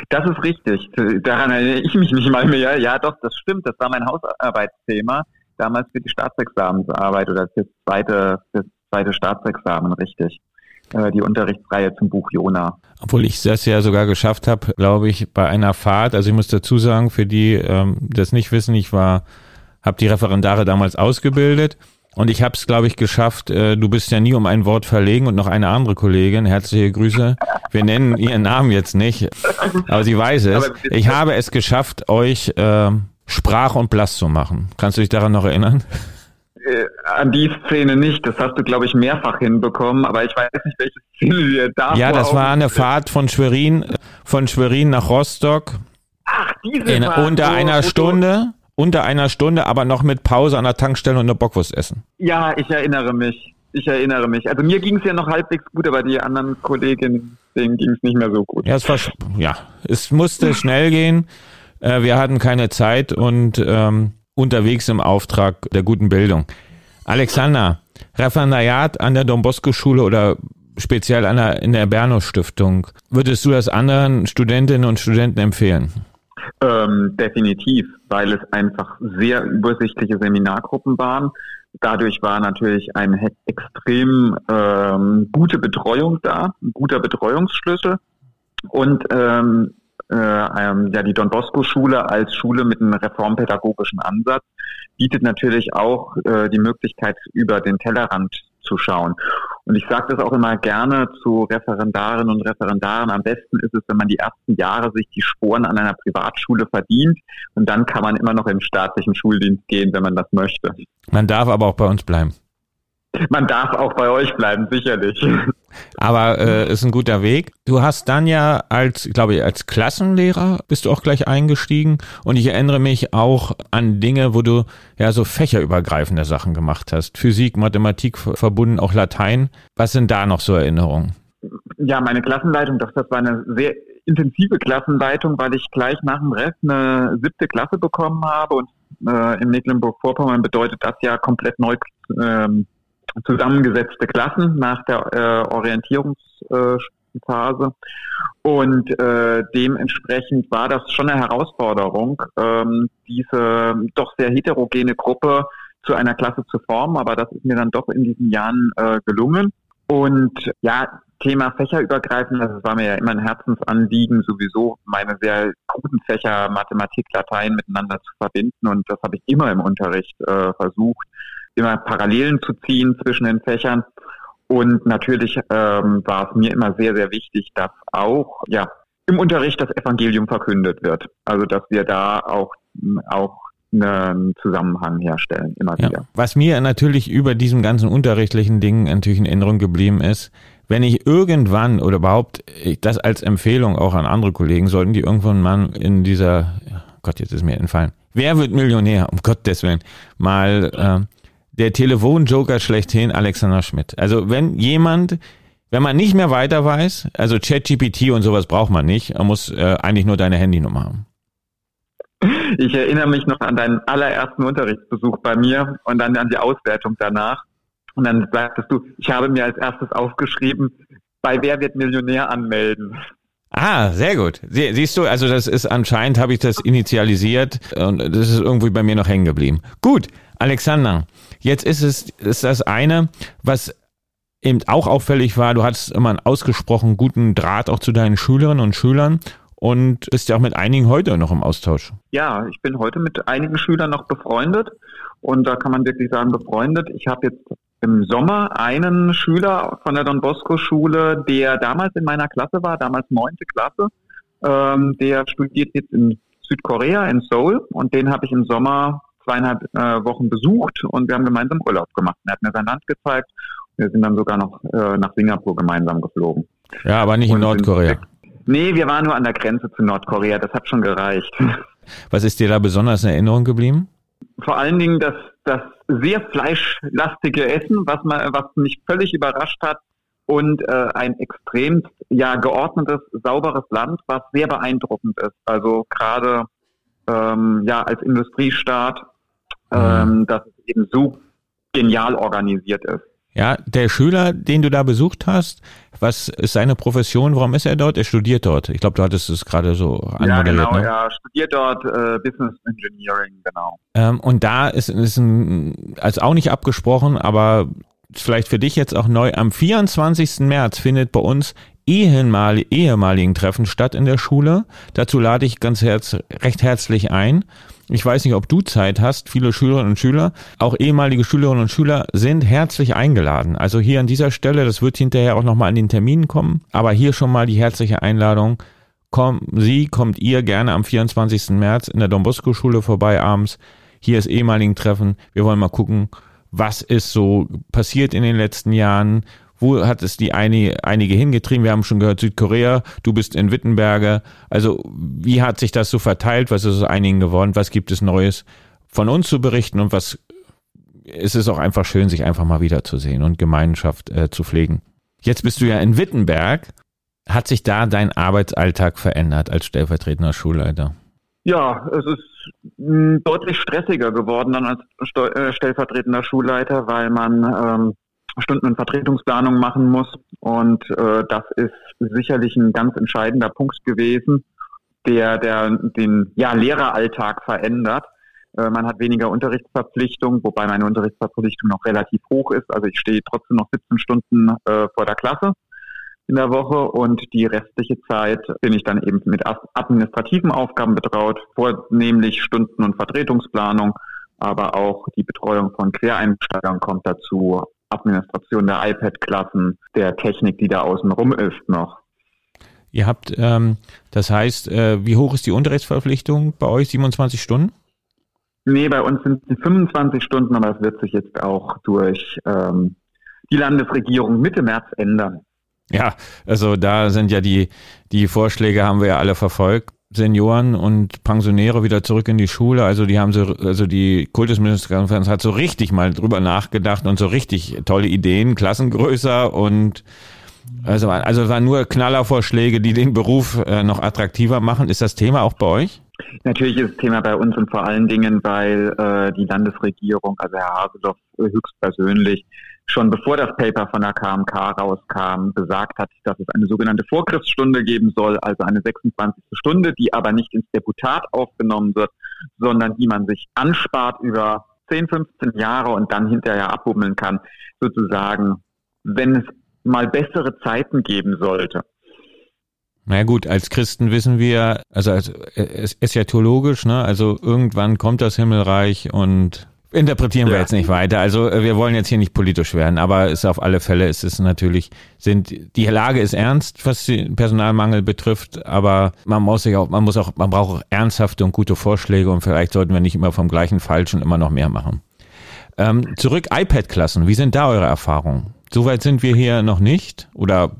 Das ist richtig. Daran erinnere ich mich nicht mal mehr. Ja, doch, das stimmt. Das war mein Hausarbeitsthema. Damals für die Staatsexamensarbeit oder fürs zweite, fürs zweite Staatsexamen, richtig. Äh, die Unterrichtsreihe zum Buch Jona. Obwohl ich das ja sogar geschafft habe, glaube ich, bei einer Fahrt. Also ich muss dazu sagen, für die ähm, das nicht wissen, ich war, habe die Referendare damals ausgebildet und ich habe es, glaube ich, geschafft. Äh, du bist ja nie um ein Wort verlegen und noch eine andere Kollegin. Herzliche Grüße. Wir nennen ihren Namen jetzt nicht, aber sie weiß es. Ich habe es geschafft, euch äh, Sprach und Blass zu machen. Kannst du dich daran noch erinnern? Äh, an die Szene nicht. Das hast du, glaube ich, mehrfach hinbekommen, aber ich weiß nicht, welche Szene dir da Ja, das war eine Fahrt von Schwerin, von Schwerin nach Rostock. Ach, diese in, Fahrt, Unter einer Stunde, unter einer Stunde, aber noch mit Pause an der Tankstelle und eine Bockwurst essen. Ja, ich erinnere mich. Ich erinnere mich. Also mir ging es ja noch halbwegs gut, aber die anderen Kolleginnen, denen ging es nicht mehr so gut. Ja, es war, ja, es musste schnell gehen. Äh, wir hatten keine Zeit und ähm, unterwegs im Auftrag der guten Bildung. Alexander, Referendariat an der Don Bosco Schule oder speziell an der, in der Berno Stiftung. Würdest du das anderen Studentinnen und Studenten empfehlen? Ähm, definitiv, weil es einfach sehr übersichtliche Seminargruppen waren. Dadurch war natürlich eine extrem ähm, gute Betreuung da, ein guter Betreuungsschlüssel. Und ähm, äh, ähm, ja die Don Bosco Schule als Schule mit einem reformpädagogischen Ansatz bietet natürlich auch äh, die Möglichkeit, über den Tellerrand zu schauen. Und ich sage das auch immer gerne zu Referendarinnen und Referendaren. Am besten ist es, wenn man die ersten Jahre sich die Sporen an einer Privatschule verdient und dann kann man immer noch im staatlichen Schuldienst gehen, wenn man das möchte. Man darf aber auch bei uns bleiben. Man darf auch bei euch bleiben, sicherlich. Aber äh, ist ein guter Weg. Du hast dann ja als, glaube ich, als Klassenlehrer bist du auch gleich eingestiegen. Und ich erinnere mich auch an Dinge, wo du ja so fächerübergreifende Sachen gemacht hast. Physik, Mathematik verbunden, auch Latein. Was sind da noch so Erinnerungen? Ja, meine Klassenleitung, das, das war eine sehr intensive Klassenleitung, weil ich gleich nach dem Rest eine siebte Klasse bekommen habe und äh, in Mecklenburg-Vorpommern bedeutet das ja komplett neu ähm, zusammengesetzte Klassen nach der äh, Orientierungsphase. Und äh, dementsprechend war das schon eine Herausforderung, ähm, diese doch sehr heterogene Gruppe zu einer Klasse zu formen. Aber das ist mir dann doch in diesen Jahren äh, gelungen. Und ja, Thema fächerübergreifend, das war mir ja immer ein Herzensanliegen, sowieso meine sehr guten Fächer Mathematik, Latein miteinander zu verbinden. Und das habe ich immer im Unterricht äh, versucht immer Parallelen zu ziehen zwischen den Fächern. Und natürlich ähm, war es mir immer sehr, sehr wichtig, dass auch ja, im Unterricht das Evangelium verkündet wird. Also dass wir da auch, auch einen Zusammenhang herstellen, immer ja. wieder. Was mir natürlich über diesem ganzen unterrichtlichen Ding natürlich in Erinnerung geblieben ist, wenn ich irgendwann oder überhaupt das als Empfehlung auch an andere Kollegen, sollten die irgendwann mal in dieser, Gott, jetzt ist mir entfallen, wer wird Millionär, um Gottes Willen, mal äh, der Telefonjoker schlechthin Alexander Schmidt. Also wenn jemand, wenn man nicht mehr weiter weiß, also ChatGPT und sowas braucht man nicht, man muss äh, eigentlich nur deine Handynummer haben. Ich erinnere mich noch an deinen allerersten Unterrichtsbesuch bei mir und dann an die Auswertung danach. Und dann sagtest du, ich habe mir als erstes aufgeschrieben, bei Wer wird Millionär anmelden. Ah, sehr gut. Sie, siehst du, also das ist anscheinend, habe ich das initialisiert und das ist irgendwie bei mir noch hängen geblieben. Gut, Alexander, Jetzt ist es ist das eine, was eben auch auffällig war, du hattest immer einen ausgesprochen guten Draht auch zu deinen Schülerinnen und Schülern und bist ja auch mit einigen heute noch im Austausch. Ja, ich bin heute mit einigen Schülern noch befreundet und da kann man wirklich sagen befreundet. Ich habe jetzt im Sommer einen Schüler von der Don Bosco Schule, der damals in meiner Klasse war, damals neunte Klasse, ähm, der studiert jetzt in Südkorea, in Seoul und den habe ich im Sommer zweieinhalb äh, Wochen besucht und wir haben gemeinsam Urlaub gemacht. Er hat mir sein Land gezeigt. Wir sind dann sogar noch äh, nach Singapur gemeinsam geflogen. Ja, aber nicht und in Nordkorea. Nee, wir waren nur an der Grenze zu Nordkorea. Das hat schon gereicht. Was ist dir da besonders in Erinnerung geblieben? Vor allen Dingen das, das sehr fleischlastige Essen, was, man, was mich völlig überrascht hat und äh, ein extrem ja geordnetes, sauberes Land, was sehr beeindruckend ist. Also gerade ähm, ja als Industriestaat ähm, dass es eben so genial organisiert ist. Ja, der Schüler, den du da besucht hast, was ist seine Profession? Warum ist er dort? Er studiert dort. Ich glaube, du hattest es gerade so anmoderiert. Ja, genau, ne? er studiert dort äh, Business Engineering, genau. Ähm, und da ist, ist ein, also auch nicht abgesprochen, aber vielleicht für dich jetzt auch neu, am 24. März findet bei uns ehemalig, ehemaligen Treffen statt in der Schule. Dazu lade ich ganz herz, recht herzlich ein. Ich weiß nicht, ob du Zeit hast. Viele Schülerinnen und Schüler, auch ehemalige Schülerinnen und Schüler sind herzlich eingeladen. Also hier an dieser Stelle, das wird hinterher auch nochmal an den Terminen kommen, aber hier schon mal die herzliche Einladung. Komm, Sie, kommt ihr gerne am 24. März in der Don Bosco Schule vorbei abends. Hier ist ehemaligen Treffen. Wir wollen mal gucken, was ist so passiert in den letzten Jahren, wo hat es die eine, einige hingetrieben? Wir haben schon gehört, Südkorea, du bist in Wittenberge. Also wie hat sich das so verteilt? Was ist aus einigen geworden? Was gibt es Neues von uns zu berichten? Und was ist es auch einfach schön, sich einfach mal wiederzusehen und Gemeinschaft äh, zu pflegen? Jetzt bist du ja in Wittenberg. Hat sich da dein Arbeitsalltag verändert als stellvertretender Schulleiter? Ja, es ist hm, deutlich stressiger geworden dann als äh, stellvertretender Schulleiter, weil man ähm, Stunden- und Vertretungsplanung machen muss. Und äh, das ist sicherlich ein ganz entscheidender Punkt gewesen, der, der den ja, Lehreralltag verändert. Äh, man hat weniger Unterrichtsverpflichtung, wobei meine Unterrichtsverpflichtung noch relativ hoch ist. Also ich stehe trotzdem noch 17 Stunden äh, vor der Klasse in der Woche und die restliche Zeit bin ich dann eben mit administrativen Aufgaben betraut, vornehmlich Stunden- und Vertretungsplanung, aber auch die Betreuung von Quereinsteigern kommt dazu, Administration der iPad-Klassen, der Technik, die da außen rum ist noch. Ihr habt, ähm, das heißt, äh, wie hoch ist die Unterrichtsverpflichtung bei euch? 27 Stunden? Nee, bei uns sind es 25 Stunden, aber es wird sich jetzt auch durch ähm, die Landesregierung Mitte März ändern. Ja, also da sind ja die, die Vorschläge haben wir ja alle verfolgt. Senioren und Pensionäre wieder zurück in die Schule. Also die haben so, also die Kultusministerkonferenz hat so richtig mal drüber nachgedacht und so richtig tolle Ideen, Klassen größer und also, also waren nur Knallervorschläge, die den Beruf äh, noch attraktiver machen. Ist das Thema auch bei euch? Natürlich ist das Thema bei uns und vor allen Dingen, weil äh, die Landesregierung, also Herr Haseloff höchstpersönlich, schon bevor das Paper von der KMK rauskam, gesagt hat, dass es eine sogenannte Vorgriffsstunde geben soll, also eine 26. Stunde, die aber nicht ins Deputat aufgenommen wird, sondern die man sich anspart über 10, 15 Jahre und dann hinterher abbummeln kann, sozusagen, wenn es mal bessere Zeiten geben sollte. Na gut, als Christen wissen wir, also es ist ja theologisch, ne? Also irgendwann kommt das Himmelreich und interpretieren wir ja. jetzt nicht weiter. Also äh, wir wollen jetzt hier nicht politisch werden, aber es auf alle Fälle ist es natürlich, sind die Lage ist ernst, was den Personalmangel betrifft, aber man muss sich auch, man muss auch, man braucht auch ernsthafte und gute Vorschläge und vielleicht sollten wir nicht immer vom gleichen Falschen immer noch mehr machen. Ähm, zurück iPad-Klassen, wie sind da eure Erfahrungen? Soweit sind wir hier noch nicht oder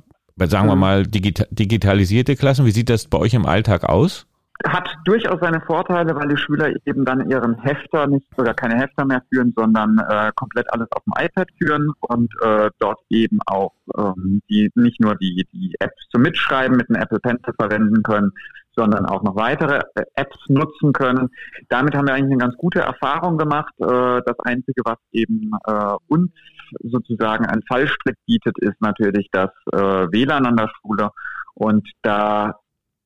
sagen wir mhm. mal digita digitalisierte Klassen. Wie sieht das bei euch im Alltag aus? Hat durchaus seine Vorteile, weil die Schüler eben dann ihren Hefter nicht oder keine Hefter mehr führen, sondern äh, komplett alles auf dem iPad führen und äh, dort eben auch ähm, die nicht nur die, die Apps zum Mitschreiben mit einem Apple Pencil verwenden können, sondern auch noch weitere äh, Apps nutzen können. Damit haben wir eigentlich eine ganz gute Erfahrung gemacht. Äh, das Einzige, was eben äh, uns sozusagen ein Fallstrick bietet, ist natürlich das WLAN an der Schule. Und da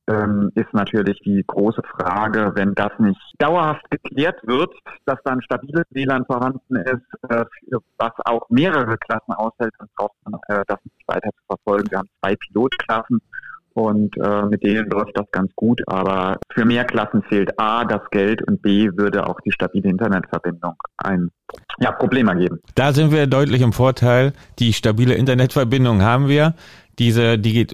ähm, ist natürlich die große Frage, wenn das nicht dauerhaft geklärt wird, dass da ein stabiles WLAN vorhanden ist, äh, was auch mehrere Klassen aushält, dann braucht man äh, das nicht weiter zu verfolgen. Wir haben zwei Pilotklassen und äh, mit denen läuft das ganz gut. Aber für mehr Klassen fehlt A das Geld und B würde auch die stabile Internetverbindung ein ja, Problem ergeben. Da sind wir deutlich im Vorteil. Die stabile Internetverbindung haben wir. Diese, die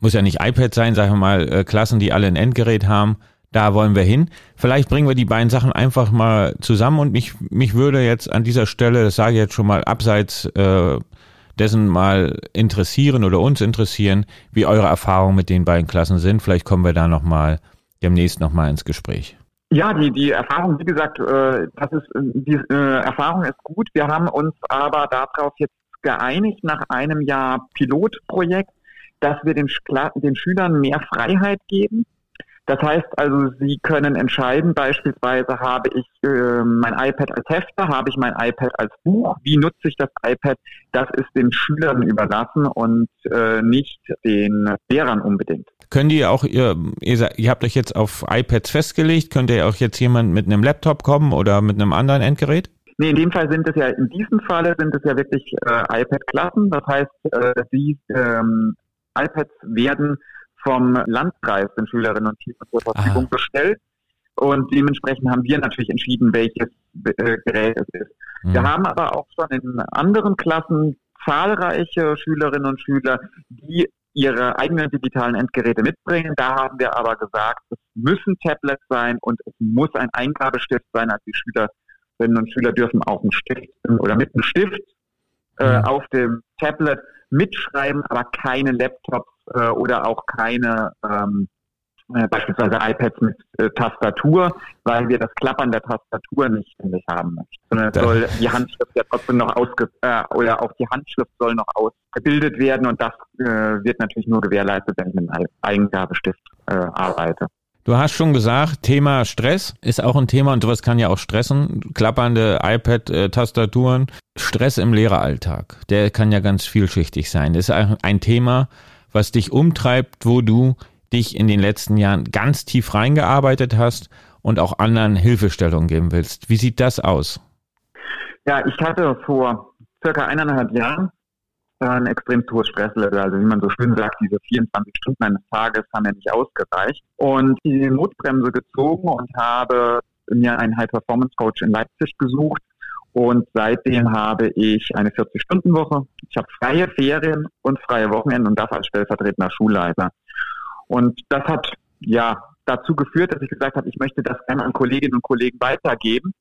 muss ja nicht iPad sein, sagen wir mal, äh, Klassen, die alle ein Endgerät haben. Da wollen wir hin. Vielleicht bringen wir die beiden Sachen einfach mal zusammen und mich, mich würde jetzt an dieser Stelle, das sage ich jetzt schon mal, abseits äh, dessen mal interessieren oder uns interessieren, wie eure Erfahrungen mit den beiden Klassen sind. Vielleicht kommen wir da nochmal demnächst nochmal ins Gespräch. Ja, die, die Erfahrung, wie gesagt, äh, das ist, die äh, Erfahrung ist gut. Wir haben uns aber darauf jetzt geeinigt nach einem Jahr Pilotprojekt, dass wir den, den Schülern mehr Freiheit geben das heißt also, Sie können entscheiden, beispielsweise habe ich äh, mein iPad als Hefter, habe ich mein iPad als Buch, wie nutze ich das iPad, das ist den Schülern überlassen und äh, nicht den Lehrern unbedingt. Könnt ihr auch, ihr, ihr, ihr habt euch jetzt auf iPads festgelegt, könnt ihr auch jetzt jemand mit einem Laptop kommen oder mit einem anderen Endgerät? Nee, in dem Fall sind es ja, in diesem Falle sind es ja wirklich äh, iPad-Klassen. Das heißt, äh, die ähm, iPads werden vom Landkreis den Schülerinnen und Schülern zur Verfügung ah. gestellt. Und dementsprechend haben wir natürlich entschieden, welches äh, Gerät es ist. Mhm. Wir haben aber auch schon in anderen Klassen zahlreiche Schülerinnen und Schüler, die ihre eigenen digitalen Endgeräte mitbringen. Da haben wir aber gesagt, es müssen Tablets sein und es muss ein Eingabestift sein. Also die Schülerinnen und Schüler dürfen auch einen Stift oder mit einem Stift äh, mhm. auf dem Tablet mitschreiben, aber keine Laptops äh, oder auch keine ähm, äh, beispielsweise iPads mit äh, Tastatur, weil wir das Klappern der Tastatur nicht ständig haben möchten. Sondern soll die Handschrift ja trotzdem noch ausge äh, oder auch die Handschrift soll noch ausgebildet werden und das äh, wird natürlich nur gewährleistet, wenn ich mit einem Eingabestift äh, arbeite. Du hast schon gesagt, Thema Stress ist auch ein Thema und sowas kann ja auch stressen. Klappernde iPad-Tastaturen. Stress im Lehreralltag, der kann ja ganz vielschichtig sein. Das ist ein Thema, was dich umtreibt, wo du dich in den letzten Jahren ganz tief reingearbeitet hast und auch anderen Hilfestellungen geben willst. Wie sieht das aus? Ja, ich hatte vor circa eineinhalb Jahren ein extrem hohes Stresslevel. Also wie man so schön sagt, diese 24 Stunden eines Tages haben ja nicht ausgereicht. Und die Notbremse gezogen und habe mir einen High-Performance-Coach in Leipzig gesucht, und seitdem habe ich eine 40-Stunden-Woche. Ich habe freie Ferien und freie Wochenenden und das als stellvertretender Schulleiter. Und das hat ja dazu geführt, dass ich gesagt habe, ich möchte das gerne an Kolleginnen und Kollegen weitergeben.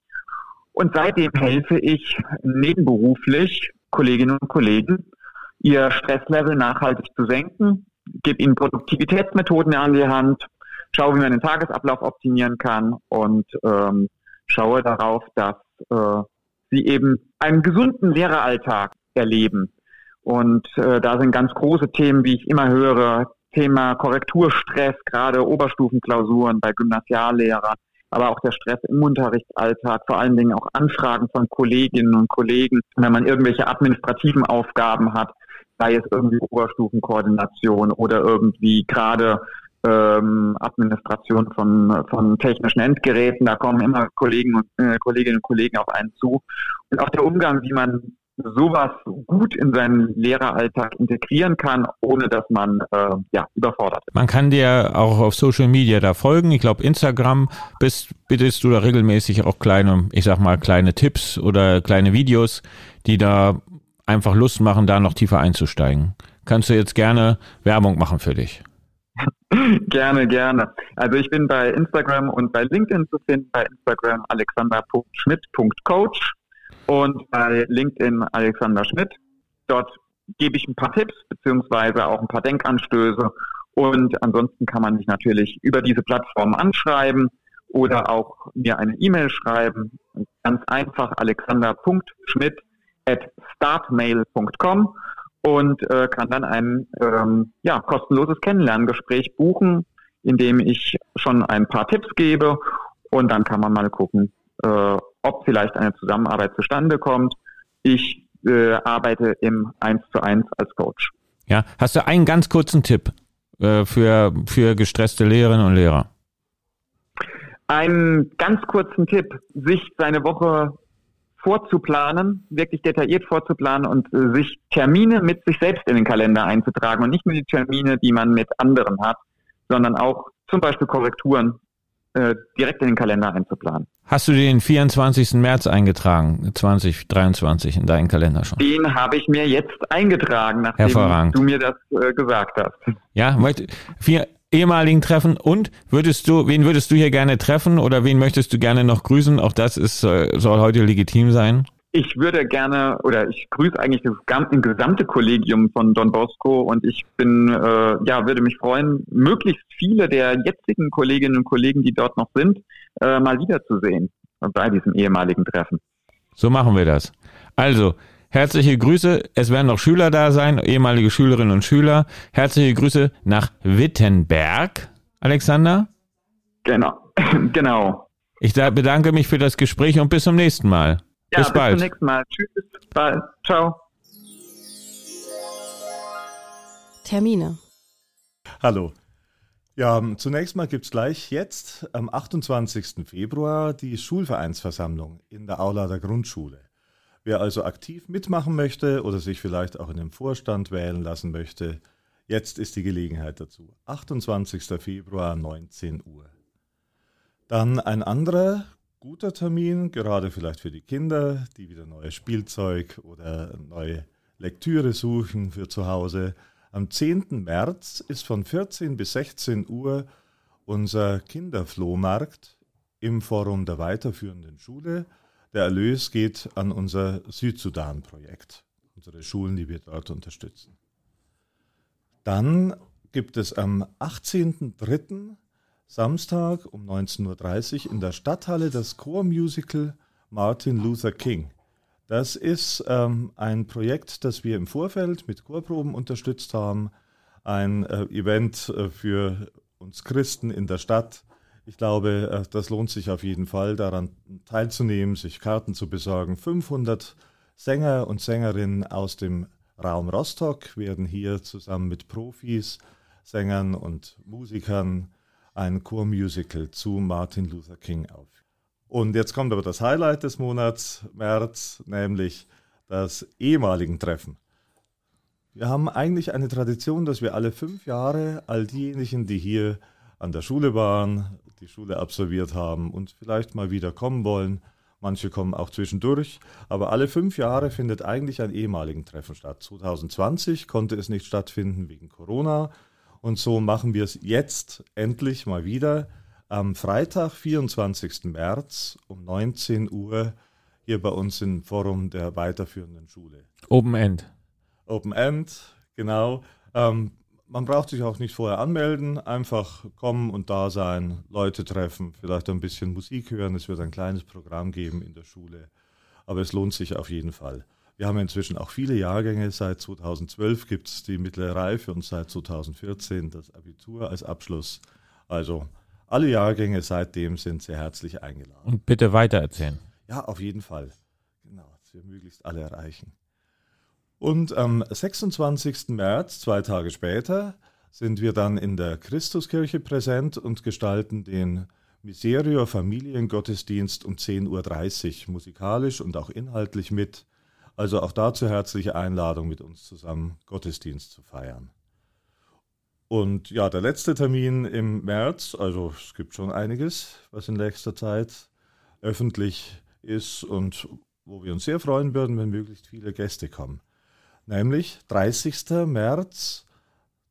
Und seitdem helfe ich nebenberuflich Kolleginnen und Kollegen, ihr Stresslevel nachhaltig zu senken, gebe ihnen Produktivitätsmethoden an die Hand, schaue, wie man den Tagesablauf optimieren kann und ähm, schaue darauf, dass äh, sie eben einen gesunden Lehreralltag erleben. Und äh, da sind ganz große Themen, wie ich immer höre, Thema Korrekturstress, gerade Oberstufenklausuren bei Gymnasiallehrern, aber auch der Stress im Unterrichtsalltag, vor allen Dingen auch Anfragen von Kolleginnen und Kollegen, wenn man irgendwelche administrativen Aufgaben hat, sei es irgendwie Oberstufenkoordination oder irgendwie gerade ähm, Administration von, von technischen Endgeräten. Da kommen immer Kollegen und, äh, Kolleginnen und Kollegen auf einen zu. Und auch der Umgang, wie man sowas gut in seinen Lehreralltag integrieren kann, ohne dass man äh, ja überfordert. Man kann dir auch auf Social Media da folgen. Ich glaube, Instagram bist, bittest du da regelmäßig auch kleine, ich sag mal, kleine Tipps oder kleine Videos, die da einfach Lust machen, da noch tiefer einzusteigen. Kannst du jetzt gerne Werbung machen für dich? gerne, gerne. Also ich bin bei Instagram und bei LinkedIn zu finden. Bei Instagram alexander.schmidt.coach und bei LinkedIn Alexander Schmidt. Dort gebe ich ein paar Tipps beziehungsweise auch ein paar Denkanstöße. Und ansonsten kann man mich natürlich über diese Plattform anschreiben oder auch mir eine E-Mail schreiben. Ganz einfach alexander.schmidt at startmail.com und äh, kann dann ein ähm, ja, kostenloses Kennenlerngespräch buchen, in dem ich schon ein paar Tipps gebe und dann kann man mal gucken, äh, ob vielleicht eine Zusammenarbeit zustande kommt. Ich äh, arbeite im 1 zu 1 als Coach. Ja, hast du einen ganz kurzen Tipp äh, für, für gestresste Lehrerinnen und Lehrer? Einen ganz kurzen Tipp, sich seine Woche vorzuplanen, wirklich detailliert vorzuplanen und äh, sich Termine mit sich selbst in den Kalender einzutragen und nicht nur die Termine, die man mit anderen hat, sondern auch zum Beispiel Korrekturen äh, direkt in den Kalender einzuplanen. Hast du den 24. März eingetragen, 2023 in deinen Kalender schon? Den habe ich mir jetzt eingetragen, nachdem du mir das äh, gesagt hast. Ja, vier ehemaligen Treffen und würdest du, wen würdest du hier gerne treffen oder wen möchtest du gerne noch grüßen? Auch das ist, äh, soll heute legitim sein. Ich würde gerne oder ich grüße eigentlich das gesamte Kollegium von Don Bosco und ich bin äh, ja würde mich freuen, möglichst viele der jetzigen Kolleginnen und Kollegen, die dort noch sind, äh, mal wiederzusehen bei diesem ehemaligen Treffen. So machen wir das. Also herzliche Grüße. Es werden noch Schüler da sein, ehemalige Schülerinnen und Schüler. Herzliche Grüße nach Wittenberg, Alexander. Genau, genau. Ich bedanke mich für das Gespräch und bis zum nächsten Mal. Ja, bis, bis bald. zum nächsten Mal. Tschüss, bis bald. Ciao. Termine. Hallo. Ja, zunächst mal gibt es gleich jetzt am 28. Februar die Schulvereinsversammlung in der Aula der Grundschule. Wer also aktiv mitmachen möchte oder sich vielleicht auch in den Vorstand wählen lassen möchte, jetzt ist die Gelegenheit dazu. 28. Februar, 19 Uhr. Dann ein anderer guter Termin, gerade vielleicht für die Kinder, die wieder neues Spielzeug oder neue Lektüre suchen für zu Hause. Am 10. März ist von 14 bis 16 Uhr unser Kinderflohmarkt im Forum der weiterführenden Schule. Der Erlös geht an unser Südsudan-Projekt, unsere Schulen, die wir dort unterstützen. Dann gibt es am 18.03. Samstag um 19.30 Uhr in der Stadthalle das Chormusical Martin Luther King. Das ist ähm, ein Projekt, das wir im Vorfeld mit Chorproben unterstützt haben. Ein äh, Event äh, für uns Christen in der Stadt. Ich glaube, äh, das lohnt sich auf jeden Fall, daran teilzunehmen, sich Karten zu besorgen. 500 Sänger und Sängerinnen aus dem Raum Rostock werden hier zusammen mit Profis, Sängern und Musikern ein Chormusical zu Martin Luther King auf. Und jetzt kommt aber das Highlight des Monats März, nämlich das ehemaligen Treffen. Wir haben eigentlich eine Tradition, dass wir alle fünf Jahre all diejenigen, die hier an der Schule waren, die Schule absolviert haben und vielleicht mal wieder kommen wollen, manche kommen auch zwischendurch, aber alle fünf Jahre findet eigentlich ein ehemaligen Treffen statt. 2020 konnte es nicht stattfinden wegen Corona. Und so machen wir es jetzt endlich mal wieder am Freitag, 24. März um 19 Uhr hier bei uns im Forum der weiterführenden Schule. Open End. Open End, genau. Ähm, man braucht sich auch nicht vorher anmelden, einfach kommen und da sein, Leute treffen, vielleicht ein bisschen Musik hören. Es wird ein kleines Programm geben in der Schule, aber es lohnt sich auf jeden Fall. Wir haben inzwischen auch viele Jahrgänge. Seit 2012 gibt es die mittlere Reife und seit 2014 das Abitur als Abschluss. Also alle Jahrgänge seitdem sind sehr herzlich eingeladen. Und bitte weitererzählen. Ja, auf jeden Fall. Genau, dass wir möglichst alle erreichen. Und am 26. März, zwei Tage später, sind wir dann in der Christuskirche präsent und gestalten den Miserio Familiengottesdienst um 10.30 Uhr musikalisch und auch inhaltlich mit. Also auch dazu herzliche Einladung, mit uns zusammen Gottesdienst zu feiern. Und ja, der letzte Termin im März, also es gibt schon einiges, was in nächster Zeit öffentlich ist und wo wir uns sehr freuen würden, wenn möglichst viele Gäste kommen. Nämlich 30. März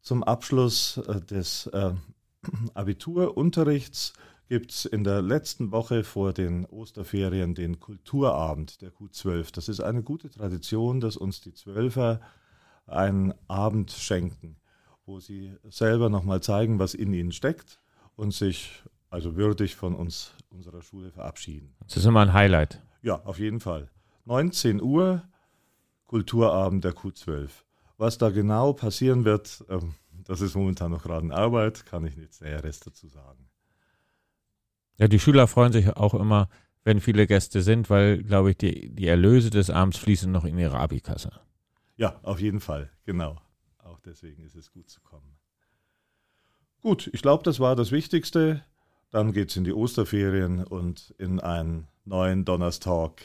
zum Abschluss äh, des äh, Abiturunterrichts gibt es in der letzten Woche vor den Osterferien den Kulturabend der Q12. Das ist eine gute Tradition, dass uns die Zwölfer einen Abend schenken, wo sie selber nochmal zeigen, was in ihnen steckt und sich also würdig von uns, unserer Schule verabschieden. Das ist immer ein Highlight. Ja, auf jeden Fall. 19 Uhr, Kulturabend der Q12. Was da genau passieren wird, ähm, das ist momentan noch gerade in Arbeit, kann ich nichts Näheres dazu sagen. Ja, die Schüler freuen sich auch immer, wenn viele Gäste sind, weil, glaube ich, die, die Erlöse des Abends fließen noch in ihre Abikasse. Ja, auf jeden Fall, genau. Auch deswegen ist es gut zu kommen. Gut, ich glaube, das war das Wichtigste. Dann geht es in die Osterferien und in einen neuen Donnerstalk.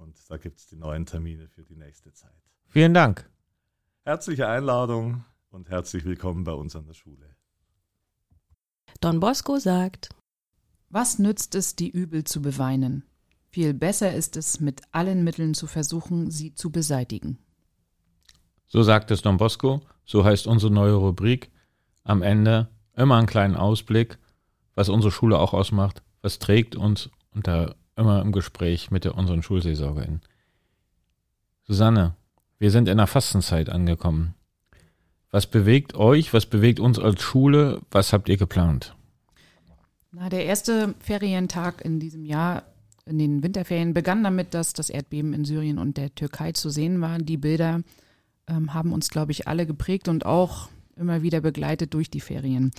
Und da gibt es die neuen Termine für die nächste Zeit. Vielen Dank. Herzliche Einladung und herzlich willkommen bei uns an der Schule. Don Bosco sagt, Was nützt es, die Übel zu beweinen? Viel besser ist es, mit allen Mitteln zu versuchen, sie zu beseitigen. So sagt es Don Bosco, so heißt unsere neue Rubrik. Am Ende immer einen kleinen Ausblick, was unsere Schule auch ausmacht, was trägt uns und da immer im Gespräch mit der, unseren Schulseelsorgerin. Susanne, wir sind in der Fastenzeit angekommen. Was bewegt euch, was bewegt uns als Schule, was habt ihr geplant? Na, der erste Ferientag in diesem Jahr, in den Winterferien, begann damit, dass das Erdbeben in Syrien und der Türkei zu sehen war. Die Bilder ähm, haben uns, glaube ich, alle geprägt und auch immer wieder begleitet durch die Ferien.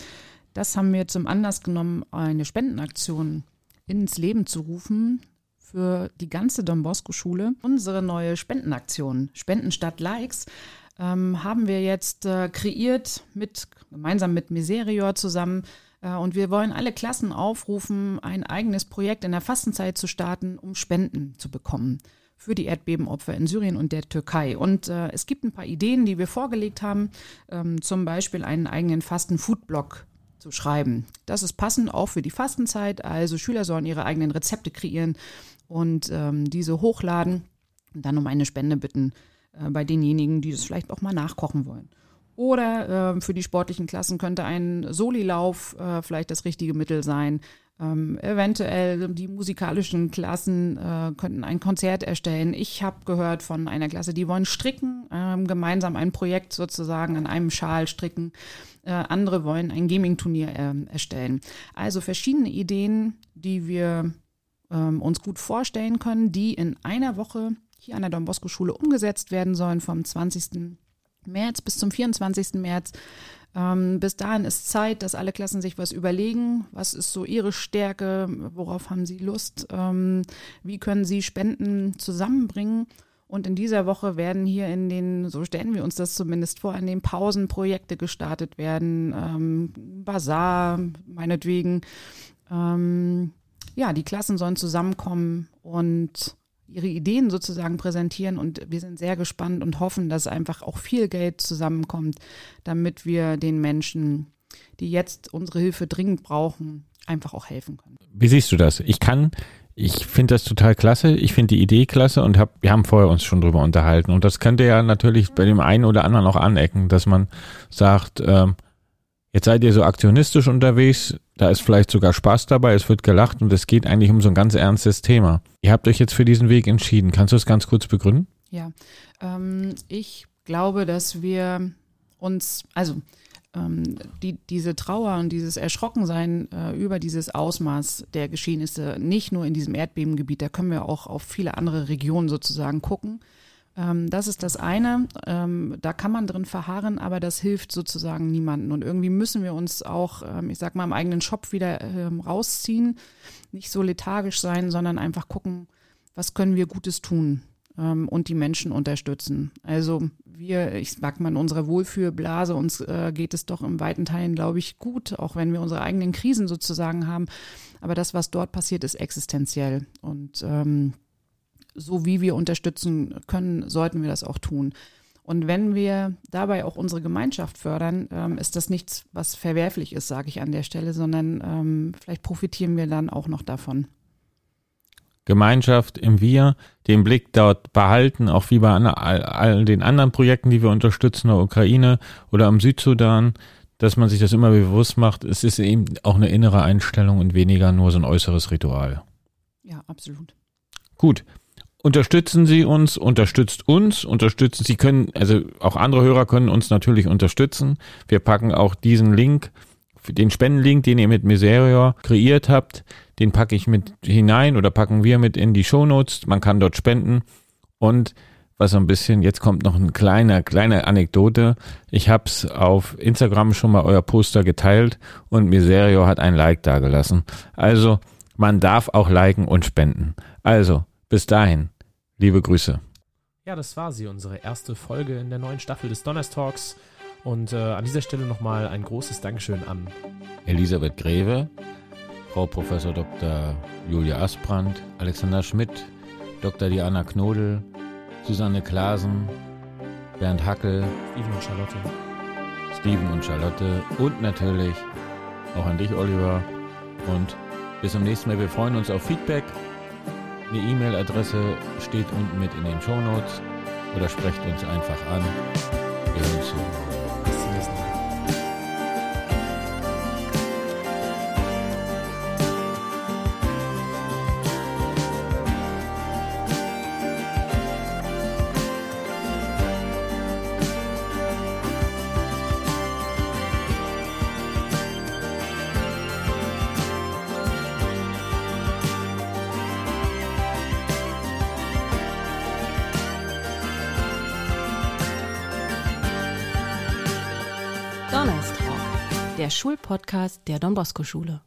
Das haben wir zum Anlass genommen, eine Spendenaktion ins Leben zu rufen für die ganze Don Bosco Schule. Unsere neue Spendenaktion, Spenden statt Likes, ähm, haben wir jetzt äh, kreiert mit gemeinsam mit Miserior zusammen. Äh, und wir wollen alle Klassen aufrufen, ein eigenes Projekt in der Fastenzeit zu starten, um Spenden zu bekommen für die Erdbebenopfer in Syrien und der Türkei. Und äh, es gibt ein paar Ideen, die wir vorgelegt haben, ähm, zum Beispiel einen eigenen Fasten-Food-Blog zu schreiben. Das ist passend auch für die Fastenzeit. Also Schüler sollen ihre eigenen Rezepte kreieren und ähm, diese hochladen und dann um eine Spende bitten äh, bei denjenigen, die das vielleicht auch mal nachkochen wollen. Oder äh, für die sportlichen Klassen könnte ein Solilauf äh, vielleicht das richtige Mittel sein. Ähm, eventuell die musikalischen Klassen äh, könnten ein Konzert erstellen. Ich habe gehört von einer Klasse, die wollen stricken, ähm, gemeinsam ein Projekt sozusagen an einem Schal stricken. Äh, andere wollen ein Gaming-Turnier ähm, erstellen. Also verschiedene Ideen, die wir ähm, uns gut vorstellen können, die in einer Woche hier an der Don Bosco Schule umgesetzt werden sollen, vom 20. März bis zum 24. März. Ähm, bis dahin ist Zeit, dass alle Klassen sich was überlegen. Was ist so ihre Stärke? Worauf haben sie Lust? Ähm, wie können sie Spenden zusammenbringen? Und in dieser Woche werden hier in den, so stellen wir uns das zumindest vor, in den Pausen Projekte gestartet werden. Ähm, Bazar, meinetwegen. Ähm, ja, die Klassen sollen zusammenkommen und ihre Ideen sozusagen präsentieren und wir sind sehr gespannt und hoffen, dass einfach auch viel Geld zusammenkommt, damit wir den Menschen, die jetzt unsere Hilfe dringend brauchen, einfach auch helfen können. Wie siehst du das? Ich kann, ich finde das total klasse. Ich finde die Idee klasse und hab, wir haben vorher uns schon drüber unterhalten. Und das könnte ja natürlich bei dem einen oder anderen auch anecken, dass man sagt, ähm, Jetzt seid ihr so aktionistisch unterwegs, da ist vielleicht sogar Spaß dabei, es wird gelacht und es geht eigentlich um so ein ganz ernstes Thema. Ihr habt euch jetzt für diesen Weg entschieden. Kannst du es ganz kurz begründen? Ja, ähm, ich glaube, dass wir uns, also ähm, die, diese Trauer und dieses Erschrockensein äh, über dieses Ausmaß der Geschehnisse, nicht nur in diesem Erdbebengebiet, da können wir auch auf viele andere Regionen sozusagen gucken. Ähm, das ist das eine. Ähm, da kann man drin verharren, aber das hilft sozusagen niemanden. Und irgendwie müssen wir uns auch, ähm, ich sag mal, im eigenen Shop wieder rausziehen, nicht so lethargisch sein, sondern einfach gucken, was können wir Gutes tun und die Menschen unterstützen. Also wir, ich sag mal, in unserer Wohlfühlblase, uns äh, geht es doch im weiten Teilen, glaube ich, gut, auch wenn wir unsere eigenen Krisen sozusagen haben. Aber das, was dort passiert, ist existenziell. Und ähm, so wie wir unterstützen können, sollten wir das auch tun. Und wenn wir dabei auch unsere Gemeinschaft fördern, ähm, ist das nichts, was verwerflich ist, sage ich an der Stelle, sondern ähm, vielleicht profitieren wir dann auch noch davon. Gemeinschaft im Wir, den Blick dort behalten, auch wie bei all, all den anderen Projekten, die wir unterstützen, in der Ukraine oder am Südsudan, dass man sich das immer bewusst macht. Es ist eben auch eine innere Einstellung und weniger nur so ein äußeres Ritual. Ja, absolut. Gut. Unterstützen Sie uns, unterstützt uns, unterstützen Sie können, also auch andere Hörer können uns natürlich unterstützen. Wir packen auch diesen Link, den Spendenlink, den ihr mit Miserior kreiert habt, den packe ich mit hinein oder packen wir mit in die Shownotes. Man kann dort spenden und was so ein bisschen, jetzt kommt noch eine kleine, kleine Anekdote. Ich hab's auf Instagram schon mal euer Poster geteilt und Miserio hat ein Like dagelassen. Also, man darf auch liken und spenden. Also, bis dahin, liebe Grüße. Ja, das war sie, unsere erste Folge in der neuen Staffel des Donnerstalks. Und äh, an dieser Stelle nochmal ein großes Dankeschön an Elisabeth Greve, Frau Professor Dr. Julia Asbrand, Alexander Schmidt, Dr. Diana Knodel, Susanne Klasen, Bernd Hackel, Steven und Charlotte. Steven und Charlotte und natürlich auch an dich, Oliver. Und bis zum nächsten Mal. Wir freuen uns auf Feedback. Eine E-Mail-Adresse steht unten mit in den Show Notes oder sprecht uns einfach an. Wir hören zu. Schulpodcast der Don Bosco Schule.